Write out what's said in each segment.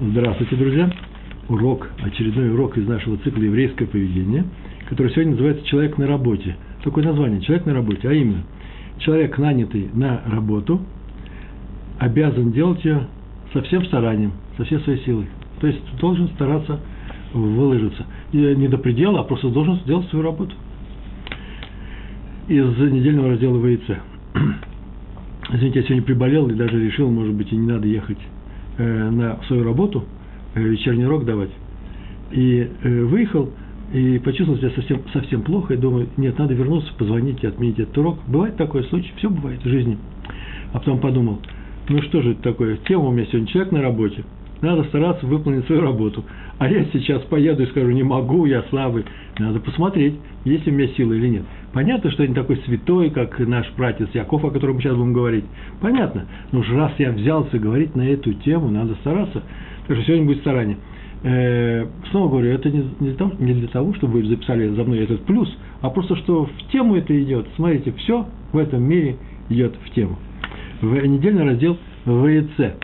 Здравствуйте, друзья! Урок, очередной урок из нашего цикла «Еврейское поведение», который сегодня называется «Человек на работе». Такое название «Человек на работе», а именно человек, нанятый на работу, обязан делать ее со всем старанием, со всей своей силой. То есть должен стараться выложиться. И не до предела, а просто должен сделать свою работу. Из недельного раздела ВИЦ. Извините, я сегодня приболел и даже решил, может быть, и не надо ехать на свою работу, э, вечерний урок давать, и э, выехал, и почувствовал себя совсем, совсем плохо, и думаю, нет, надо вернуться, позвонить и отменить этот урок. Бывает такой случай, все бывает в жизни. А потом подумал, ну что же это такое, тема у меня сегодня человек на работе, надо стараться выполнить свою работу. А я сейчас поеду и скажу, не могу, я слабый. Надо посмотреть, есть у меня силы или нет. Понятно, что я не такой святой, как наш братец Яков, о котором мы сейчас будем говорить. Понятно. Но уж раз я взялся говорить на эту тему, надо стараться. Так что сегодня будет старание. Э, снова говорю, это не, для того, не для того, чтобы вы записали за мной этот плюс, а просто что в тему это идет. Смотрите, все в этом мире идет в тему. В недельный раздел ВЕЦ.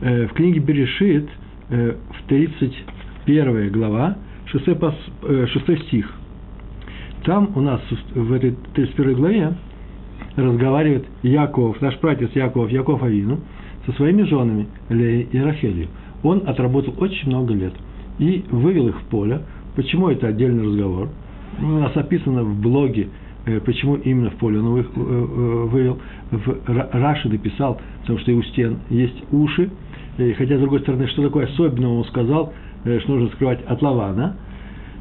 Э, в книге Берешит, э, в 31 глава, 6, 6 э, стих – там у нас в этой 31 главе разговаривает Яков, наш братец Яков, Яков Авину, со своими женами Леей и Рахелью. Он отработал очень много лет и вывел их в поле. Почему это отдельный разговор? У нас описано в блоге, э, почему именно в поле он их э, вывел. В Раши написал, потому что и у стен есть уши. Хотя, с другой стороны, что такое особенного он сказал, что нужно скрывать от Лавана –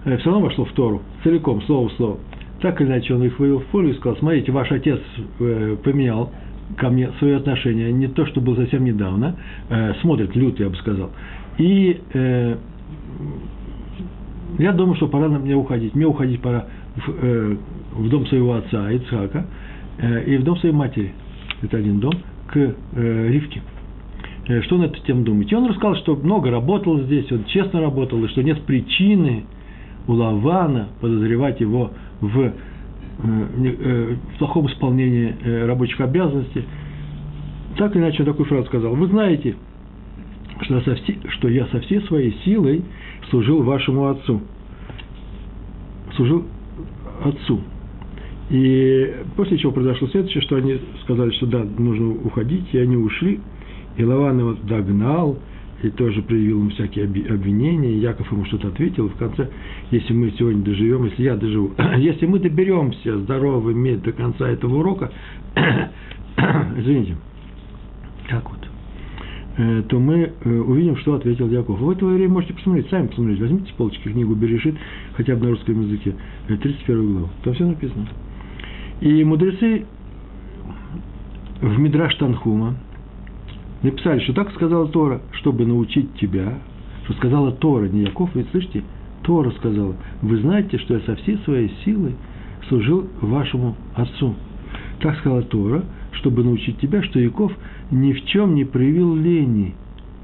Э, все равно вошло в Тору, целиком, слово в слово. Так или иначе, он их вывел в поле и сказал, смотрите, ваш отец э, поменял ко мне свои отношения, не то, что было совсем недавно, э, смотрит лютый, я бы сказал. И я думаю, что пора мне уходить. Мне уходить пора в, в дом своего отца Ицхака и в дом своей матери. Это один дом, к э, Ривке. Что на эту тему думаете? И он рассказал, что много работал здесь, он честно работал, и что нет причины у Лавана подозревать его в, э, э, в плохом исполнении э, рабочих обязанностей. Так или иначе, он такую фразу сказал. Вы знаете, что я, со все, что я со всей своей силой служил вашему отцу. Служил отцу. И после чего произошло следующее, что они сказали, что да, нужно уходить, и они ушли. И Лаван его догнал, и тоже проявил ему всякие обвинения, Яков ему что-то ответил, и в конце, если мы сегодня доживем, если я доживу, если мы доберемся здоровыми до конца этого урока, извините, так вот, э, то мы э, увидим, что ответил Яков. В это время можете посмотреть, сами посмотреть, возьмите с полочки книгу Берешит, хотя бы на русском языке, 31 э, главу, там все написано. И мудрецы в Мидраш Танхума, написали, что так сказала Тора, чтобы научить тебя, что сказала Тора, не Яков, ведь слышите, Тора сказала, вы знаете, что я со всей своей силой служил вашему отцу. Так сказала Тора, чтобы научить тебя, что Яков ни в чем не проявил лени,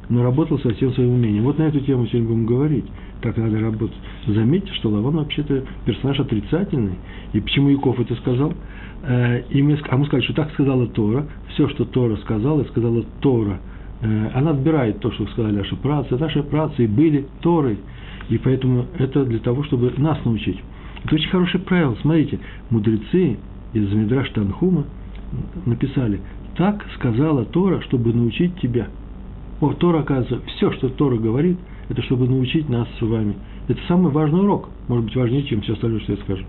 но работал со всем своим умением. Вот на эту тему сегодня будем говорить. Так надо работать. Заметьте, что Лаван вообще-то персонаж отрицательный. И почему Яков это сказал? Э, и мы, а мы сказали, что так сказала Тора, все, что Тора сказала, сказала Тора. Э, она отбирает то, что сказали наши працы. Наши працы были Торой. И поэтому это для того, чтобы нас научить. Это очень хорошее правило. Смотрите, мудрецы из Мидраш Танхума написали, так сказала Тора, чтобы научить тебя. О, Тора, оказывается, все, что Тора говорит, это чтобы научить нас с вами. Это самый важный урок, может быть, важнее, чем все остальное, что я скажу.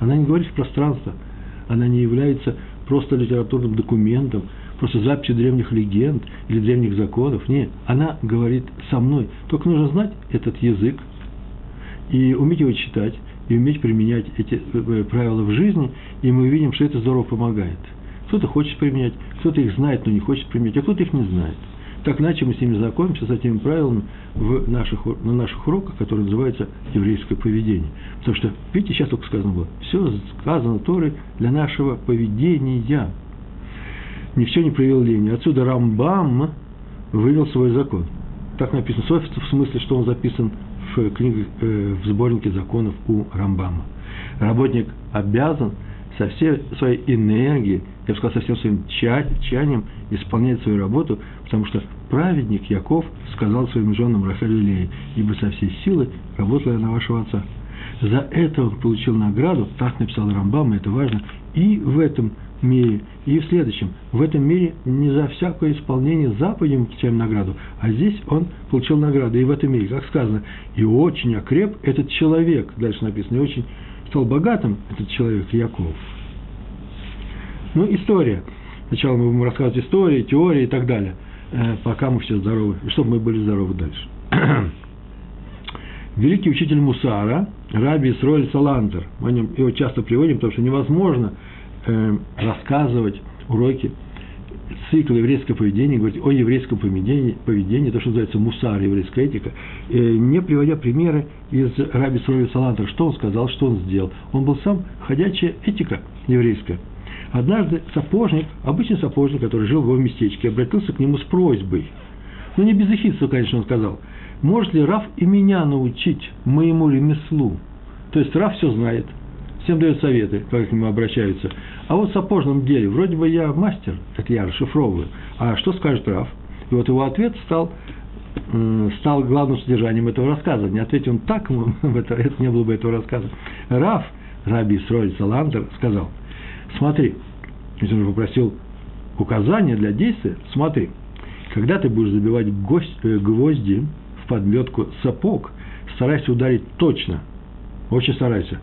Она не говорит в пространство – она не является просто литературным документом, просто записью древних легенд или древних законов. Нет, она говорит со мной. Только нужно знать этот язык и уметь его читать, и уметь применять эти э, правила в жизни, и мы увидим, что это здорово помогает. Кто-то хочет применять, кто-то их знает, но не хочет применять, а кто-то их не знает. Так иначе мы с ними знакомимся, с этими правилами в наших, на наших уроках, которые называются еврейское поведение. Потому что, видите, сейчас только сказано было, все сказано Торой для нашего поведения. Ни все не проявил лени. Отсюда Рамбам вывел свой закон. Так написано. В смысле, что он записан в, книге, э, в сборнике законов у Рамбама. Работник обязан со всей своей энергией, я бы сказал, со всем своим тщанием исполняет свою работу, потому что праведник Яков сказал своим женам Рахель и Лее, ибо со всей силы работала я на вашего отца. За это он получил награду, так написал Рамбам, и это важно, и в этом мире, и в следующем. В этом мире не за всякое исполнение заповедей мы получаем награду, а здесь он получил награду и в этом мире, как сказано, и очень окреп этот человек, дальше написано, и очень стал богатым этот человек Яков. Ну, история. Сначала мы будем рассказывать истории, теории и так далее, э, пока мы все здоровы, и чтобы мы были здоровы дальше. Великий учитель Мусара, Раби Исроэль Саландер, мы его часто приводим, потому что невозможно э, рассказывать уроки цикл еврейского поведения, говорить о еврейском поведении, поведении, то, что называется мусар, еврейская этика, э, не приводя примеры из Раби Срови Салантера, что он сказал, что он сделал. Он был сам ходячая этика еврейская. Однажды сапожник, обычный сапожник, который жил в его местечке, обратился к нему с просьбой. Ну, не без эхидства, конечно, он сказал, может ли Раф и меня научить моему ремеслу? То есть Раф все знает, всем дает советы, как к нему обращаются. А вот в сапожном деле, вроде бы я мастер, это я расшифровываю, а что скажет Раф? И вот его ответ стал, стал главным содержанием этого рассказа. Не ответил он так, это, это не было бы этого рассказа. Раф, Раби Сроль Саландер, сказал, смотри, если он попросил указания для действия, смотри, когда ты будешь забивать гость, э, гвозди в подметку сапог, старайся ударить точно, очень старайся,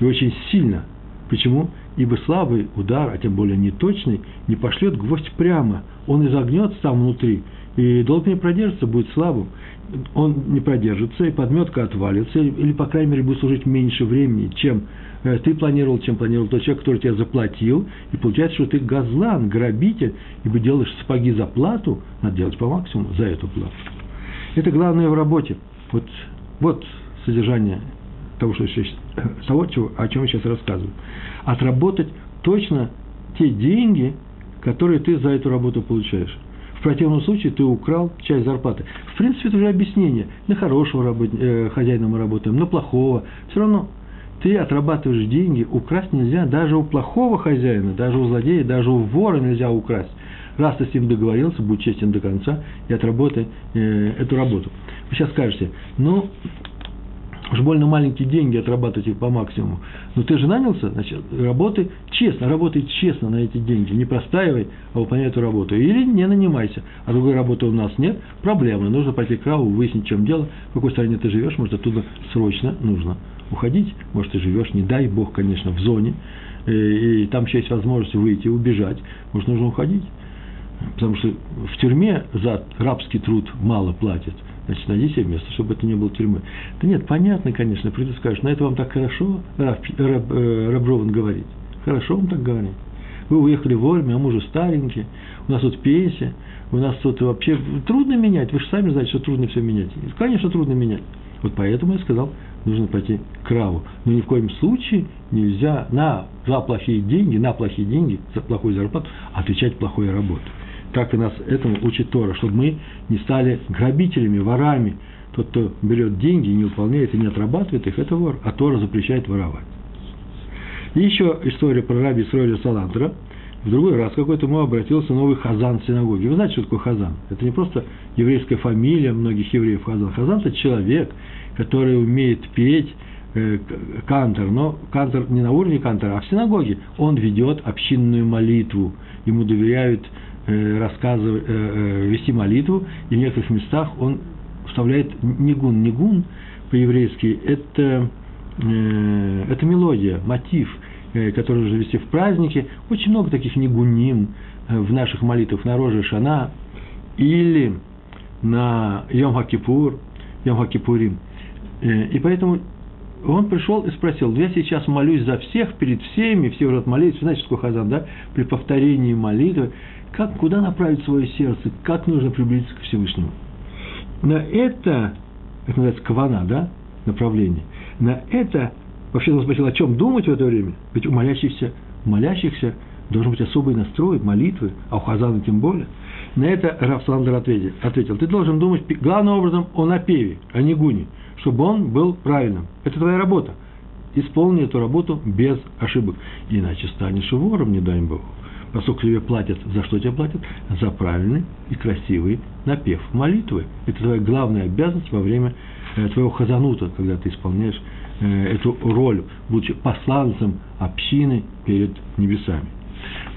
и очень сильно. Почему? Ибо слабый удар, а тем более неточный, не пошлет гвоздь прямо. Он изогнется там внутри, и долго не продержится, будет слабым. Он не продержится, и подметка отвалится, или, по крайней мере, будет служить меньше времени, чем э, ты планировал, чем планировал тот человек, который тебя заплатил, и получается, что ты газлан, грабитель, ибо делаешь сапоги за плату, надо делать по максимуму за эту плату. Это главное в работе. Вот, вот содержание того, что сейчас, того, чего, о чем я сейчас рассказываю. Отработать точно те деньги, которые ты за эту работу получаешь. Противном случае ты украл часть зарплаты. В принципе, это уже объяснение. На хорошего работ... э, хозяина мы работаем, на плохого. Все равно ты отрабатываешь деньги, украсть нельзя даже у плохого хозяина, даже у злодея, даже у вора нельзя украсть. Раз ты с ним договорился, будь честен до конца и отработай э, эту работу. Вы сейчас скажете, ну, уж больно маленькие деньги отрабатывать их по максимуму. Но ты же нанялся, значит, работай честно, работай честно на эти деньги. Не простаивай, а выполняй эту работу. Или не нанимайся. А другой работы у нас нет, проблемы. Нужно пойти к РАУ, выяснить, в чем дело, в какой стране ты живешь, может, оттуда срочно нужно уходить. Может, ты живешь, не дай бог, конечно, в зоне, и, и там еще есть возможность выйти, убежать. Может, нужно уходить. Потому что в тюрьме за рабский труд мало платят – Значит, найди себе место, чтобы это не было тюрьмы. Да нет, понятно, конечно, приду скажешь, но это вам так хорошо, Раб, Раб, э, Раброван говорит. Хорошо он так говорит. Вы уехали вовремя, а мы уже старенькие, у нас тут пенсия, у нас тут вообще трудно менять, вы же сами знаете, что трудно все менять. Конечно, трудно менять. Вот поэтому я сказал, нужно пойти к Раву. Но ни в коем случае нельзя на за плохие деньги, на плохие деньги, за плохую зарплату отвечать плохой работой. Так и нас этому учит Тора, чтобы мы не стали грабителями, ворами. Тот, кто берет деньги, не выполняет и не отрабатывает их, это вор, а Тора запрещает воровать. И еще история про раби Исроиля Саландра. В другой раз какой-то ему обратился новый хазан в синагоге. Вы знаете, что такое хазан? Это не просто еврейская фамилия многих евреев хазан. Хазан – это человек, который умеет петь, э, кантор, но кантор не на уровне кантора, а в синагоге. Он ведет общинную молитву, ему доверяют рассказывать, э, э, вести молитву, и в некоторых местах он вставляет нигун. Нигун по-еврейски – это, это мелодия, мотив, который нужно вести в празднике. Очень много таких нигуним в наших молитвах на Роже Шана или на Йом Хакипур, Йом Хакипурим. И поэтому он пришел и спросил, я сейчас молюсь за всех, перед всеми, все уже отмолились, знаете, такое хазан, да? При повторении молитвы как, куда направить свое сердце, как нужно приблизиться к Всевышнему. На это, это называется кавана, да, направление, на это, вообще он спросил, о чем думать в это время, ведь у молящихся, молящихся должен быть особый настрой, молитвы, а у Хазана тем более. На это Раф Саландер ответил, ответил, ты должен думать главным образом о напеве, о негуне, чтобы он был правильным. Это твоя работа. исполни эту работу без ошибок. Иначе станешь вором, не дай Бог. Поскольку тебе платят, за что тебе платят? За правильный и красивый напев молитвы. Это твоя главная обязанность во время э, твоего хазанута, когда ты исполняешь э, эту роль, будучи посланцем общины перед небесами.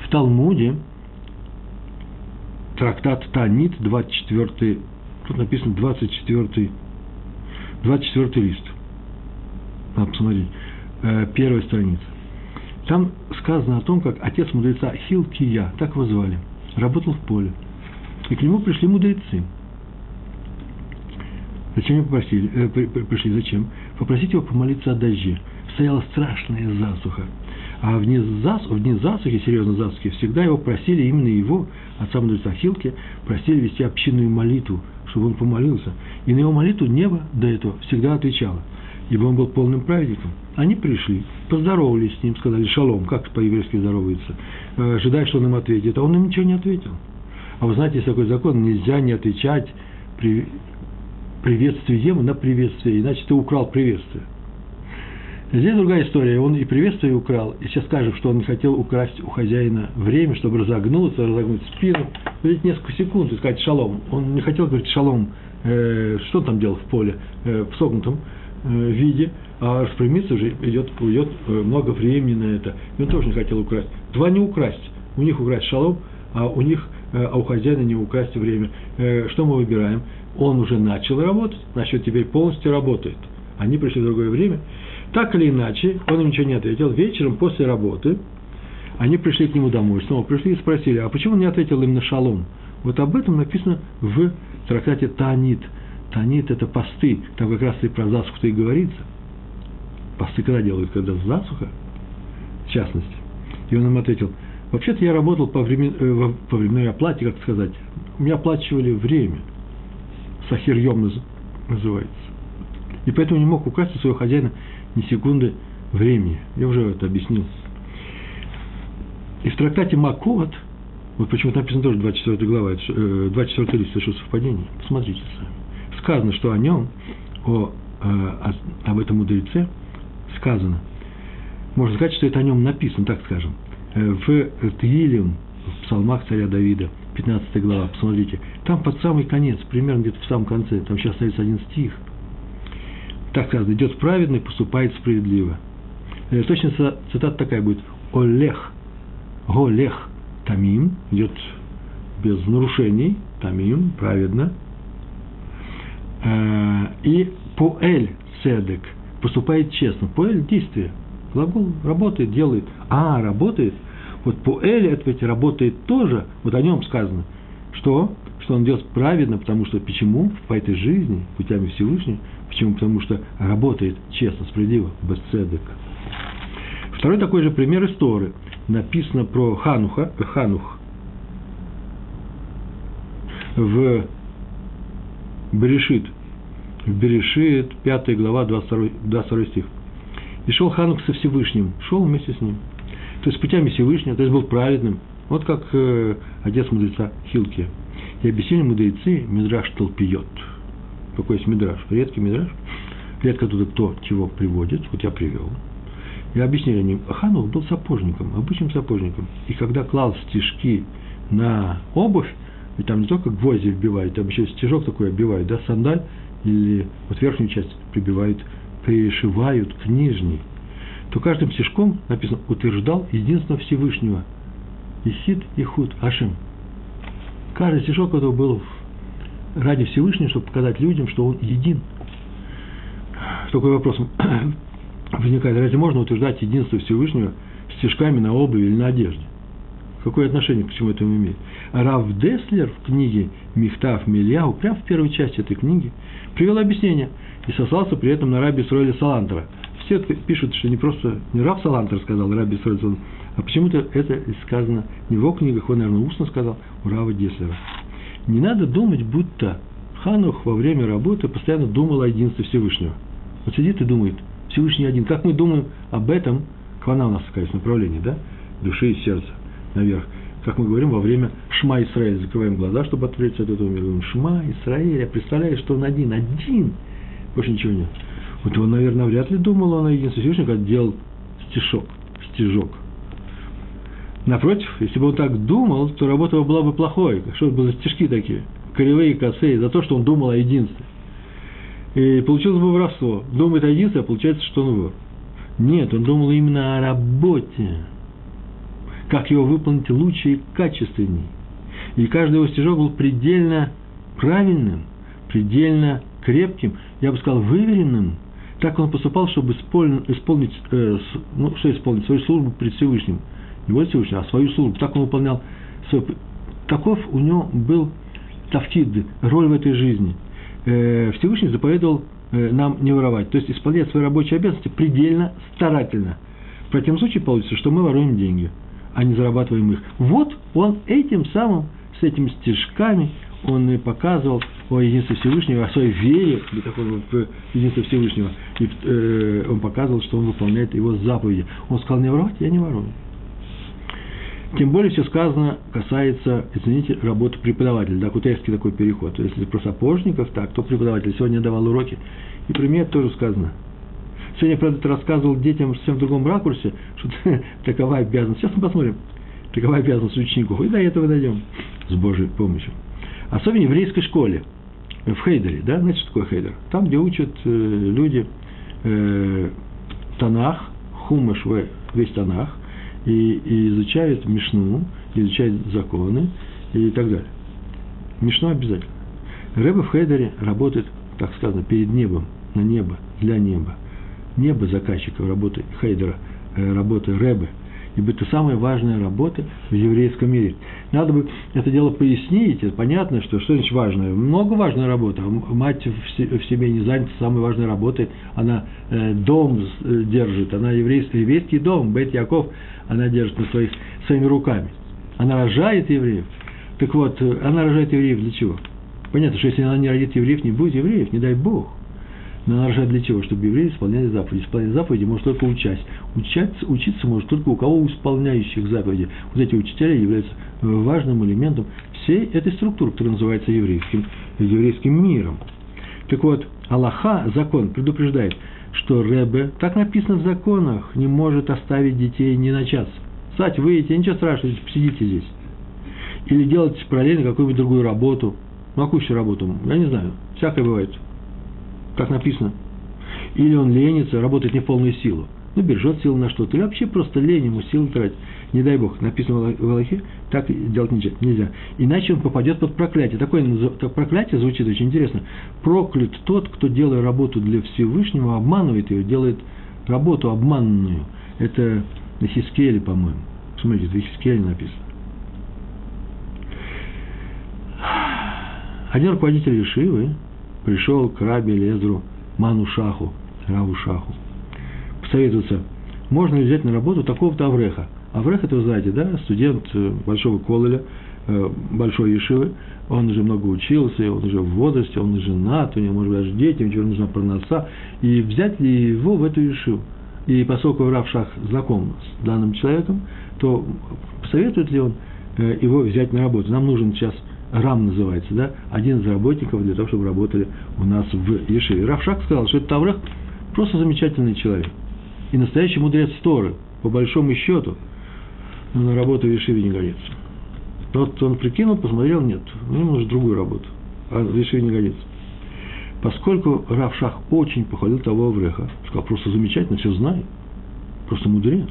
В Талмуде трактат Танит, 24, тут написано 24, 24 лист. Надо посмотреть. Э, первая страница. Там сказано о том, как отец мудреца Хилкия, так его звали, работал в поле. И к нему пришли мудрецы. Зачем его попросили, э, пришли? Зачем? Попросить его помолиться о дожде. Стояла страшная засуха. А в дни, зас, в дни засухи, серьезно засухи, всегда его просили, именно его, отца мудреца Хилки, просили вести общинную молитву, чтобы он помолился. И на его молитву небо до этого всегда отвечало, ибо он был полным праведником. Они пришли, поздоровались с ним, сказали «шалом», как по-еврейски здоровается, э, ожидая, что он им ответит, а он им ничего не ответил. А вы знаете, есть такой закон, нельзя не отвечать при приветствием на приветствие, иначе ты украл приветствие. Здесь другая история. Он и приветствие украл, и сейчас скажем, что он хотел украсть у хозяина время, чтобы разогнуться, разогнуть спину, видеть несколько секунд и сказать шалом. Он не хотел говорить шалом, э, что он там делал в поле, э, в согнутом виде, а распрямиться уже идет, уйдет э, много времени на это. И он тоже не хотел украсть. Два не украсть. У них украсть шалом, а у них, э, а у хозяина не украсть время. Э, что мы выбираем? Он уже начал работать, значит, теперь полностью работает. Они пришли в другое время – так или иначе, он им ничего не ответил. Вечером после работы они пришли к нему домой, снова пришли и спросили, а почему он не ответил им на шалом? Вот об этом написано в трактате Танит. Танит – это посты, там как раз и про засуху-то и говорится. Посты когда делают? Когда засуха, в частности. И он им ответил, вообще-то я работал по, времен, э, по временной оплате, как сказать. Меня оплачивали время. Сахирьем называется. И поэтому не мог украсть у своего хозяина ни секунды времени. Я уже это объяснил. И в трактате Макот, вот почему-то написано тоже 24 глава, 24 э, лист, это совпадение. Посмотрите сами. Сказано, что о нем, о, э, о, об этом мудреце сказано. Можно сказать, что это о нем написано, так скажем. Э, в Тилим, в псалмах царя Давида, 15 глава, посмотрите. Там под самый конец, примерно где-то в самом конце, там сейчас остается один стих – так сказано, идет праведный, поступает справедливо. Э, точно цитата такая будет. Олех, голех, тамим, идет без нарушений, тамим, праведно. Э, и поэль седек, поступает честно. Поэль – действие. Глагол работает, делает. А, работает. Вот поэль – это ведь работает тоже. Вот о нем сказано. Что? Что он делает праведно, потому что почему? По этой жизни, путями Всевышнего, Почему? Потому что работает честно, справедливо, без цедек. Второй такой же пример истории. Написано про Хануха, Ханух в Берешит. Берешит, 5 глава, 22, 22 стих. И шел Ханух со Всевышним, шел вместе с ним. То есть путями Всевышнего, то есть был праведным. Вот как э, отец мудреца Хилки. И объяснили мудрецы Мидраш Толпиот – какой есть мидраж, редкий мидраж, редко туда кто чего приводит, вот я привел. И объяснили они, Ханух был сапожником, обычным сапожником. И когда клал стежки на обувь, и там не только гвозди вбивают, там еще стежок такой оббивают, да, сандаль, или вот верхнюю часть прибивают, пришивают к нижней, то каждым стежком написано утверждал единственного Всевышнего. Исид и Худ Ашим. Каждый стежок этого был ради Всевышнего, чтобы показать людям, что он един. Такой вопрос возникает, разве можно утверждать единство Всевышнего стежками на обуви или на одежде? Какое отношение к чему это имеет? Рав Деслер в книге Михтав Мильяу, прямо в первой части этой книги, привел объяснение и сослался при этом на раби Сройля Салантера. Все пишут, что не просто не Рав Салантер сказал, раби Сройля Салантер, а почему-то это сказано не в его книгах, он, наверное, устно сказал у Рава Деслера. Не надо думать, будто Ханух во время работы постоянно думал о единстве Всевышнего. Вот сидит и думает, Всевышний один. Как мы думаем об этом, квана у нас, конечно, направление, да? Души и сердца наверх. Как мы говорим во время Шма Исраиль, закрываем глаза, чтобы отвлечься от этого мира. Говорим, Шма Исраиль, я представляю, что он один, один. Больше ничего нет. Вот он, наверное, вряд ли думал он о единстве Всевышнего, когда делал стишок, стежок. Напротив, если бы он так думал, то работа его была бы плохой. Что это были за стежки такие? Кривые, косые, за то, что он думал о единстве. И получилось бы воровство. Думает о единстве, а получается, что он вор. Нет, он думал именно о работе. Как его выполнить лучше и качественней. И каждый его стежок был предельно правильным, предельно крепким, я бы сказал, выверенным. Так он поступал, чтобы исполнить, э, ну, что исполнить, свою службу перед Всевышним. Не вот Всевышним, а свою службу. Так он выполнял свой... Таков у него был тафтид, роль в этой жизни. Э, Всевышний заповедовал э, нам не воровать, то есть исполнять свои рабочие обязанности предельно старательно. В противном случае получится, что мы воруем деньги, а не зарабатываем их. Вот он этим самым, с этими стежками, он и показывал о единстве Всевышнего, о своей вере в единство Всевышнего. И э, он показывал, что он выполняет его заповеди. Он сказал, не воровать, я не ворую. Тем более все сказано касается, извините, работы преподавателя, да, кутайский такой переход. Если про сапожников, так, то преподаватель. Сегодня давал уроки, и при мне это тоже сказано. Сегодня правда, это рассказывал детям совсем в другом ракурсе, что такова обязанность. Сейчас мы посмотрим. Такова обязанность учеников. И до этого дойдем с Божьей помощью. Особенно в еврейской школе, в Хейдере, да, знаете, что такое Хейдер? Там, где учат э, люди э, Танах, Хумаш, весь Танах, и, и изучают Мишну, изучают законы и так далее. Мишну обязательно. Рэба в Хейдере работает, так сказано, перед небом, на небо, для неба. Небо заказчиков работы Хейдера, э, работы Рэбы – ибо это самая важная работа в еврейском мире. Надо бы это дело пояснить, это понятно, что что значит важное. Много важная работа. Мать в себе не занята самой важной работой, она э, дом э, держит, она еврейский, еврейский дом, Бет Яков, она держит на своих, своими руками. Она рожает евреев. Так вот, она рожает евреев для чего? Понятно, что если она не родит евреев, не будет евреев, не дай Бог. Но она рожает для чего? Чтобы евреи исполняли заповеди. Исполнять заповеди может только учась. Учаться, учиться может только у кого у исполняющих заповеди. Вот эти учителя являются важным элементом всей этой структуры, которая называется еврейским, еврейским миром. Так вот, Аллаха, закон, предупреждает, что Ребе, так написано в законах, не может оставить детей ни на час. Кстати, выйдите, ничего страшного, сидите здесь. Или делать параллельно какую-нибудь другую работу. Ну, а какую работу? Я не знаю. Всякое бывает как написано. Или он ленится, работает не в полную силу. Ну, бережет силы на что-то. Или вообще просто лень ему силы тратить. Не дай Бог, написано в Аллахе, так делать нельзя. Иначе он попадет под проклятие. Такое проклятие звучит очень интересно. Проклят тот, кто, делая работу для Всевышнего, обманывает ее, делает работу обманную. Это на Хискеле, по-моему. Смотрите, в Хискеле написано. Один руководитель Ешивы, пришел к Раби Лезру Ману Шаху, Раву Шаху, посоветоваться, можно ли взять на работу такого-то Авреха. Аврех, это вы знаете, да, студент э, большого кололя, э, большой Ешивы, он уже много учился, он уже в возрасте, он женат, у него, может быть, даже дети, ему нужна проноса, и взять ли его в эту Ешиву. И поскольку Рав Шах знаком с данным человеком, то посоветует ли он э, его взять на работу. Нам нужен сейчас Рам называется, да, один из работников для того, чтобы работали у нас в Ешиве. Равшак сказал, что это Таврех просто замечательный человек. И настоящий мудрец Торы, по большому счету, но на работу в Ешиве не годится. Вот он прикинул, посмотрел, нет, ему нужно другую работу, а в Ешиве не годится. Поскольку Равшах очень похвалил того Авреха, сказал, просто замечательно, все знает, просто мудрец,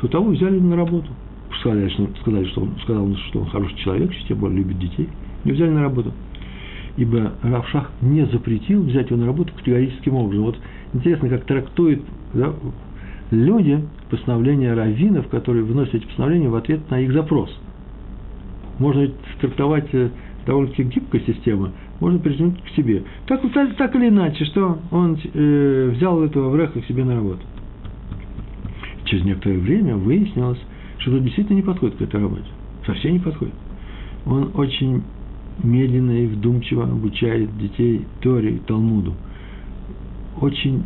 то того взяли на работу – сказали, что, сказали, что он сказал, что он хороший человек, тем более любит детей, не взяли на работу. Ибо Равшах не запретил взять его на работу категорическим образом. Вот интересно, как трактуют да, люди постановления раввинов, которые выносят эти постановления в ответ на их запрос. Можно трактовать э, довольно-таки гибкая система, можно притянуть к себе. Так, так, так или иначе, что он э, взял этого Авреха к себе на работу. Через некоторое время выяснилось, что тот действительно не подходит к этой работе. Совсем не подходит. Он очень медленно и вдумчиво обучает детей Торе и Талмуду. Очень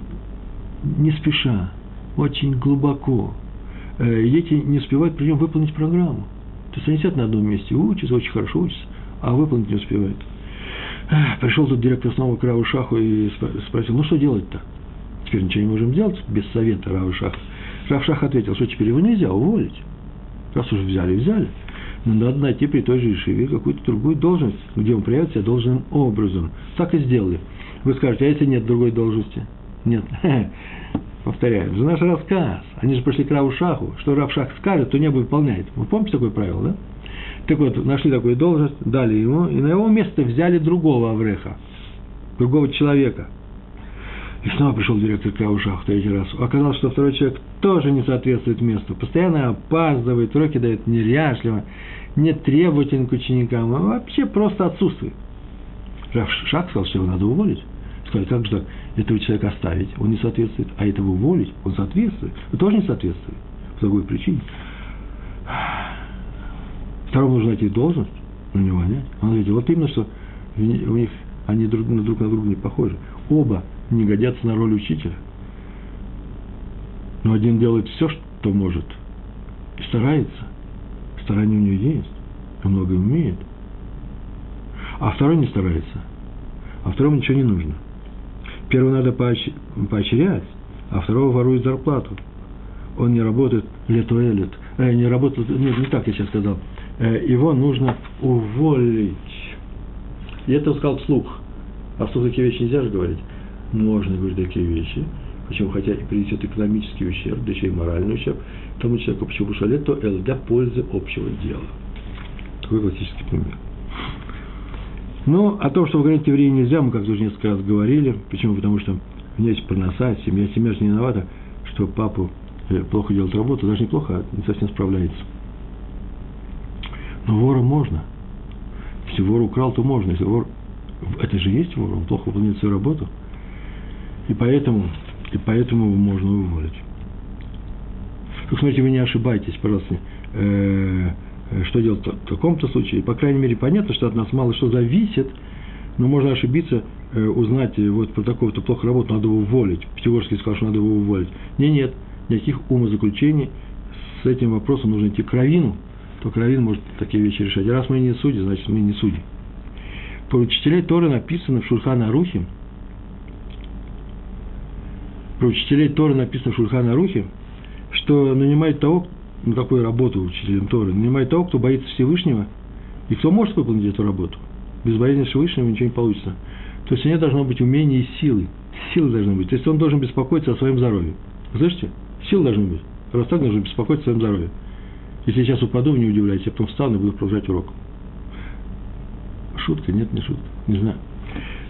не спеша, очень глубоко. Э, дети не успевают при нем выполнить программу. То есть они сидят на одном месте, учатся, очень хорошо учатся, а выполнить не успевают. Пришел тут директор снова к Раву Шаху и спросил, ну что делать-то? Теперь ничего не можем делать без совета Равшаха. Равшах ответил, что теперь его нельзя уволить. Раз уже взяли, взяли. Но надо найти при той же Ишиве какую-то другую должность, где он проявит себя должным образом. Так и сделали. Вы скажете, а если нет другой должности? Нет. Повторяю, за наш рассказ. Они же пришли к Равшаху. Что Равшах скажет, то небо выполняет. Вы помните такое правило, да? Так вот, нашли такую должность, дали ему, и на его место взяли другого Авреха, другого человека – и снова пришел директор к в третий раз. Оказалось, что второй человек тоже не соответствует месту. Постоянно опаздывает, уроки дает неряшливо, не требователен к ученикам, а вообще просто отсутствует. Раф Шах сказал, что его надо уволить. Сказали, как же так, этого человека оставить, он не соответствует, а этого уволить, он соответствует. Он тоже не соответствует. По другой причине. Второму нужно найти должность, на него нанять. Он говорит, вот именно, что у них они друг на друг на друга не похожи. Оба не годятся на роль учителя. Но один делает все, что может, и старается. Старание у него есть, он много умеет. А второй не старается, а второму ничего не нужно. Первого надо поощ... поощрять, а второго ворует зарплату. Он не работает летуэлет, э, не работает, нет, не так я сейчас сказал. Э, его нужно уволить. И это сказал вслух. А вслух такие вещи нельзя же говорить можно говорить такие вещи, почему хотя и принесет экономический ущерб, да еще и моральный ущерб тому человеку, почему шалет, то эл для пользы общего дела. Такой классический пример. Ну, о том, что говорить евреи нельзя, мы как-то уже несколько раз говорили. Почему? Потому что у меня есть проноса, семья, семья же не виновата, что папу э, плохо делает работу, даже неплохо, а не совсем справляется. Но вора можно. Если вор украл, то можно. Если вор... Это же есть вор, он плохо выполняет свою работу – и поэтому, и поэтому его можно уволить. Как смотрите, вы не ошибайтесь, пожалуйста, э, э, что делать в таком-то случае. По крайней мере, понятно, что от нас мало что зависит, но можно ошибиться, э, узнать, вот про такого-то плохо работу, надо его уволить. Пятигорский сказал, что надо его уволить. Нет, нет, никаких умозаключений. С этим вопросом нужно идти к Равину. Только Равин может такие вещи решать. Раз мы не судьи, значит мы не судьи. По учителей Торы написано в Шурхана Арухе, про учителей Торы написано в Шульхана Рухе, что нанимает того, на такую работу учителем Торы, нанимает того, кто боится Всевышнего, и кто может выполнить эту работу. Без боязни Всевышнего ничего не получится. То есть у него должно быть умение и силы. Силы должны быть. То есть он должен беспокоиться о своем здоровье. слышите? Силы должны быть. Раз так, должен беспокоиться о своем здоровье. Если я сейчас упаду, не удивляйтесь, я потом встану и буду продолжать урок. Шутка? Нет, не шутка. Не знаю.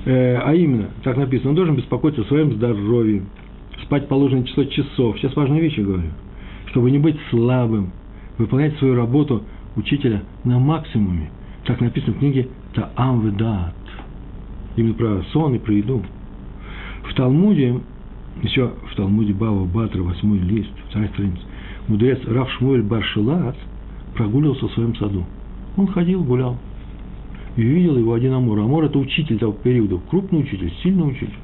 Э, а именно, так написано, он должен беспокоиться о своем здоровье, спать положенное число часов. Сейчас важные вещи говорю. Чтобы не быть слабым, выполнять свою работу учителя на максимуме. Так написано в книге Таам Ведат. Именно про сон и про еду. В Талмуде, еще в Талмуде Бава Батра, восьмой лист, вторая страница, мудрец Рав Шмуэль Баршилац прогуливался в своем саду. Он ходил, гулял. И увидел его один Амор. Амор – это учитель того периода, крупный учитель, сильный учитель.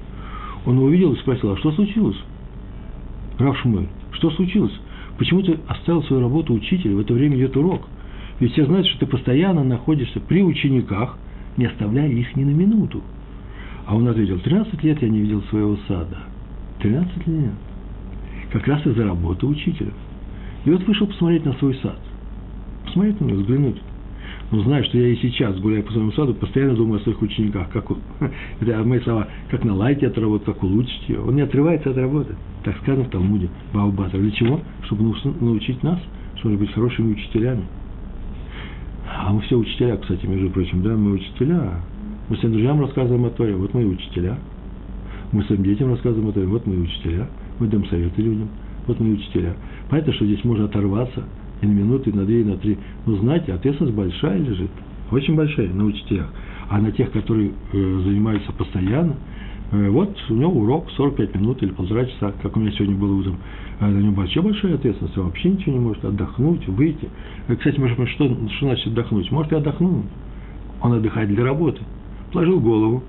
Он его увидел и спросил, а что случилось? Рав Шмуэль, что случилось? Почему ты оставил свою работу учителя, в это время идет урок? Ведь все знают, что ты постоянно находишься при учениках, не оставляя их ни на минуту. А он ответил, 13 лет я не видел своего сада. 13 лет. Как раз из-за работы учителя. И вот вышел посмотреть на свой сад. Посмотреть на него, взглянуть но знаю, что я и сейчас, гуляя по своему саду, постоянно думаю о своих учениках, как, это мои слова, как наладить эту работу, как улучшить ее. Он не отрывается от работы. Так сказано в Талмуде, Баубатр. Для чего? Чтобы научить нас, чтобы быть хорошими учителями. А мы все учителя, кстати, между прочим, да, мы учителя. Мы своим друзьям рассказываем о Торе, вот мы учителя. Мы своим детям рассказываем о Торе, вот мы учителя. Мы даем советы людям, вот мы учителя. Понятно, что здесь можно оторваться – и на минуту, и на две, и на три. Но знаете, ответственность большая лежит, очень большая на учителях. А на тех, которые э, занимаются постоянно, э, вот у него урок 45 минут или полтора часа, как у меня сегодня было утром, э, на нем большая, большая ответственность, он вообще ничего не может отдохнуть, выйти. Э, кстати, может быть, что, что значит отдохнуть? Может и отдохнуть. Он отдыхает для работы. Положил голову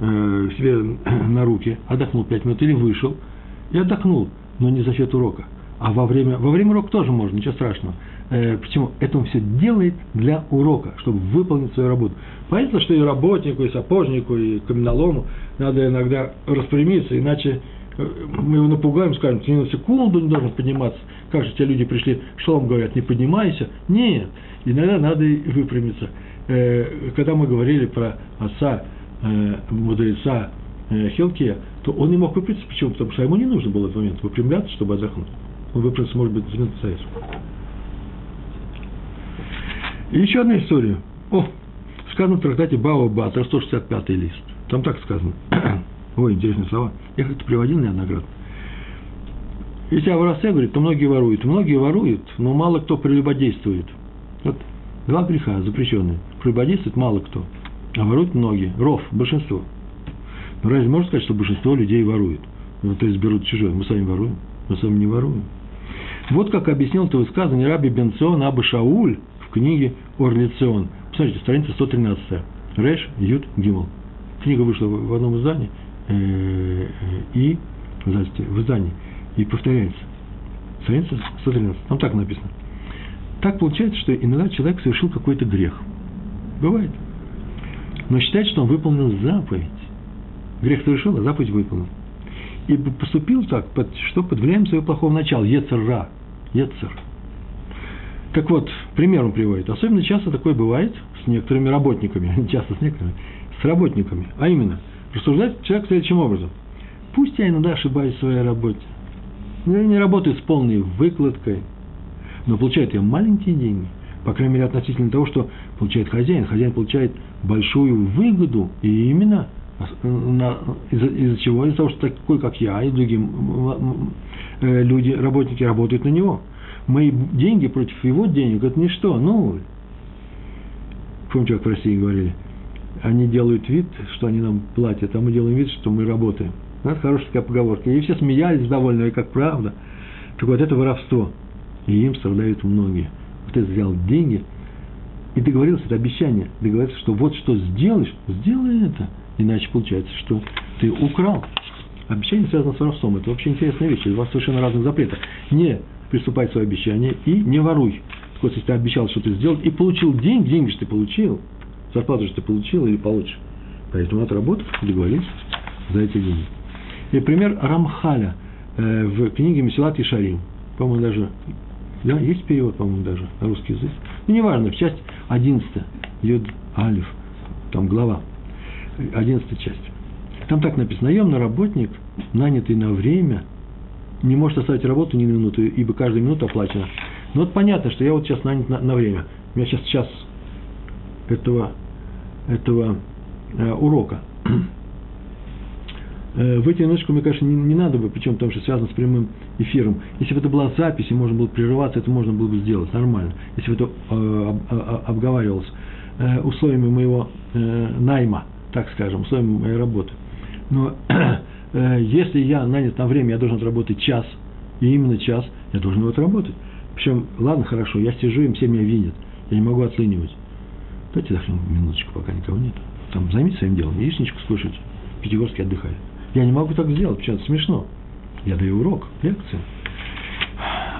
э, себе на руки, отдохнул 5 минут или вышел и отдохнул, но не за счет урока. А во время, во время урока тоже можно, ничего страшного. Э, почему? Это он все делает для урока, чтобы выполнить свою работу. Понятно, что и работнику, и сапожнику, и каменолому надо иногда распрямиться, иначе мы его напугаем, скажем, ты ни на секунду не должен подниматься. Как же те люди пришли, шалом говорят, не поднимайся. Нет, иногда надо и выпрямиться. Э, когда мы говорили про отца, э, мудреца э, Хелкия, то он не мог выпрямиться. Почему? Потому что ему не нужно было в этот момент выпрямляться, чтобы отдохнуть. Он выпрямился, может быть, на Союз. И еще одна история. О, сказано в трактате Бао Батра, 165 лист. Там так сказано. Ой, интересные слова. Я как-то приводил неоднократно. Если воровстве говорит, то многие воруют. Многие воруют, но мало кто прелюбодействует. Вот два греха запрещенные. Прелюбодействует мало кто, а воруют многие. Ров, большинство. Но разве можно сказать, что большинство людей ворует? Ну, то есть берут чужое. Мы сами воруем, мы сами не воруем. Вот как объяснил это высказывание Раби Бенцион Аба Шауль в книге Орлицион. Посмотрите, страница 113. Реш Ют Гимл. Книга вышла в одном издании – Э, э, и в издании, и повторяется. Страница 113. Там так написано. Так получается, что иногда человек совершил какой-то грех. Бывает. Но считает, что он выполнил заповедь. Грех совершил, а заповедь выполнил. И поступил так, что под влиянием своего плохого начала. Ецера. Ецер. Так вот, пример он приводит. Особенно часто такое бывает с некоторыми работниками. Часто с некоторыми. С работниками. А именно – Рассуждает человек следующим образом. Пусть я иногда ошибаюсь в своей работе. Я не работаю с полной выкладкой, но получает я маленькие деньги, по крайней мере, относительно того, что получает хозяин. Хозяин получает большую выгоду, и именно из-за, из чего? Из-за того, что такой, как я, и другие э, люди, работники работают на него. Мои деньги против его денег – это ничто, ну, помните, как в России говорили – они делают вид, что они нам платят, а мы делаем вид, что мы работаем. Это хорошая такая поговорка. И все смеялись довольно, и как правда. Так вот, это воровство. И им страдают многие. Вот ты взял деньги и договорился, это обещание, договорился, что вот что сделаешь, сделай это. Иначе получается, что ты украл. Обещание связано с воровством. Это вообще интересная вещь. Это два совершенно разных запрета. Не приступай к своему обещанию и не воруй. Так вот, если ты обещал что-то сделать и получил деньги, деньги же ты получил – Зарплату же ты получил или получишь. Поэтому отработав, договорились за эти деньги. И пример Рамхаля э, в книге Месилат и Шарим. По-моему, даже, да, есть перевод, по-моему, даже на русский язык. Ну, неважно, в часть 11, Юд Алиф, там глава, 11 часть. Там так написано, наемный работник, нанятый на время, не может оставить работу ни на минуту, ибо каждая минута оплачена. Ну, вот понятно, что я вот сейчас нанят на, на время. У меня сейчас час этого этого э, урока. Э, в эти минуточку, мне кажется, не, не надо бы, причем потому что связано с прямым эфиром. Если бы это была запись, и можно было прерываться, это можно было бы сделать нормально. Если бы это э, об, обговаривалось э, условиями моего э, найма, так скажем, условиями моей работы. Но э, если я нанят на время, я должен отработать час, и именно час, я должен его отработать. Причем, ладно, хорошо, я сижу, им все меня видят, я не могу оценивать. Давайте отдохнем минуточку, пока никого нет. Там займитесь своим делом, яичничку слушайте. Пятигорский отдыхает. Я не могу так сделать, почему это смешно. Я даю урок, лекцию.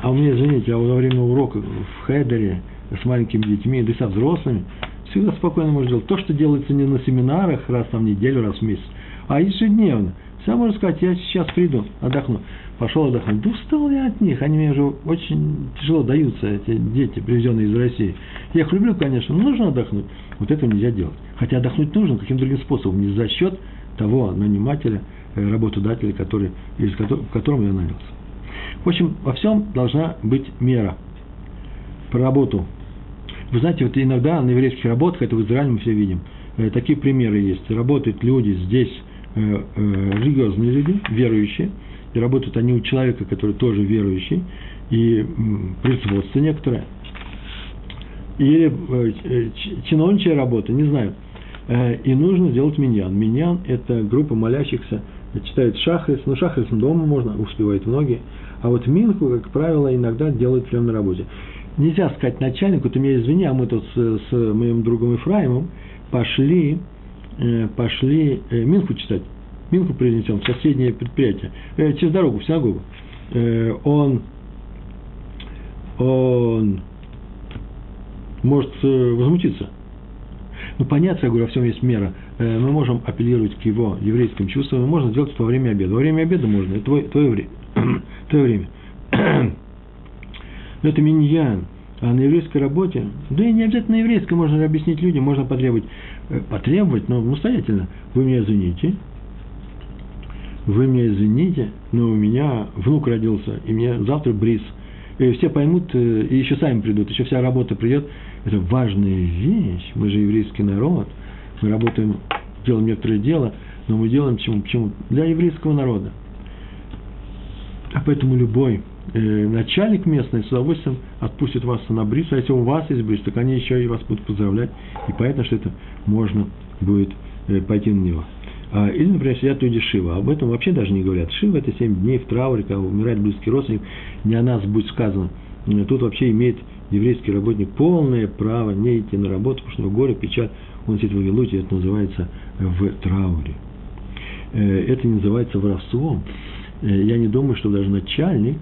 А у меня, извините, а во время урока в хедере с маленькими детьми, да и со взрослыми, всегда спокойно можно делать то, что делается не на семинарах раз там в неделю, раз в месяц, а ежедневно. Все можно сказать, я сейчас приду, отдохну. Пошел отдохнуть. Да устал я от них, они мне уже очень тяжело даются, эти дети, привезенные из России. Я их люблю, конечно, но нужно отдохнуть. Вот этого нельзя делать. Хотя отдохнуть нужно каким-то другим способом, не за счет того нанимателя, э, работодателя, который, из которого, которому я нанялся. В общем, во всем должна быть мера. Про работу. Вы знаете, вот иногда на еврейских работах, это в Израиле мы все видим, э, такие примеры есть. Работают люди здесь, э, религиозные люди, верующие, и работают они у человека, который тоже верующий, и производство некоторое, или э, э, чиновничья работа, не знаю. Э, и нужно сделать миньян. Миньян – это группа молящихся, читают шахрис, но шахрис дома можно, успевают многие. А вот минху, как правило, иногда делают прямо на работе. Нельзя сказать начальнику, ты меня извини, а мы тут с, с моим другом Ефраимом пошли, пошли минху читать. Минху принесем в соседнее предприятие, через дорогу, в синагогу. Он, он может э, возмутиться. Ну, понятно, я говорю, во всем есть мера. Э, мы можем апеллировать к его еврейским чувствам, и можно сделать это во время обеда. Во время обеда можно, это твое, время. твое время. Но это миньян. А на еврейской работе, да и не обязательно на еврейской, можно объяснить людям, можно потребовать, э, потребовать, но самостоятельно. Вы меня извините, вы меня извините, но у меня внук родился, и мне завтра бриз. И все поймут, э, и еще сами придут, еще вся работа придет. Это важная вещь. Мы же еврейский народ. Мы работаем, делаем некоторое дело, но мы делаем почему? почему? Для еврейского народа. А поэтому любой начальник местный с удовольствием отпустит вас на бриз, а если у вас есть бриз, так они еще и вас будут поздравлять. И понятно, что это можно будет э, пойти на него. А, или, например, сидят люди Шива. Об этом вообще даже не говорят. Шива – это 7 дней в трауре, когда умирает близкий родственник. Не о нас будет сказано. Тут вообще имеет еврейский работник полное право не идти на работу, потому что у него горе, печаль, он сидит в Вавилуте, это называется в трауре. Э, это не называется воровством. Э, я не думаю, что даже начальник,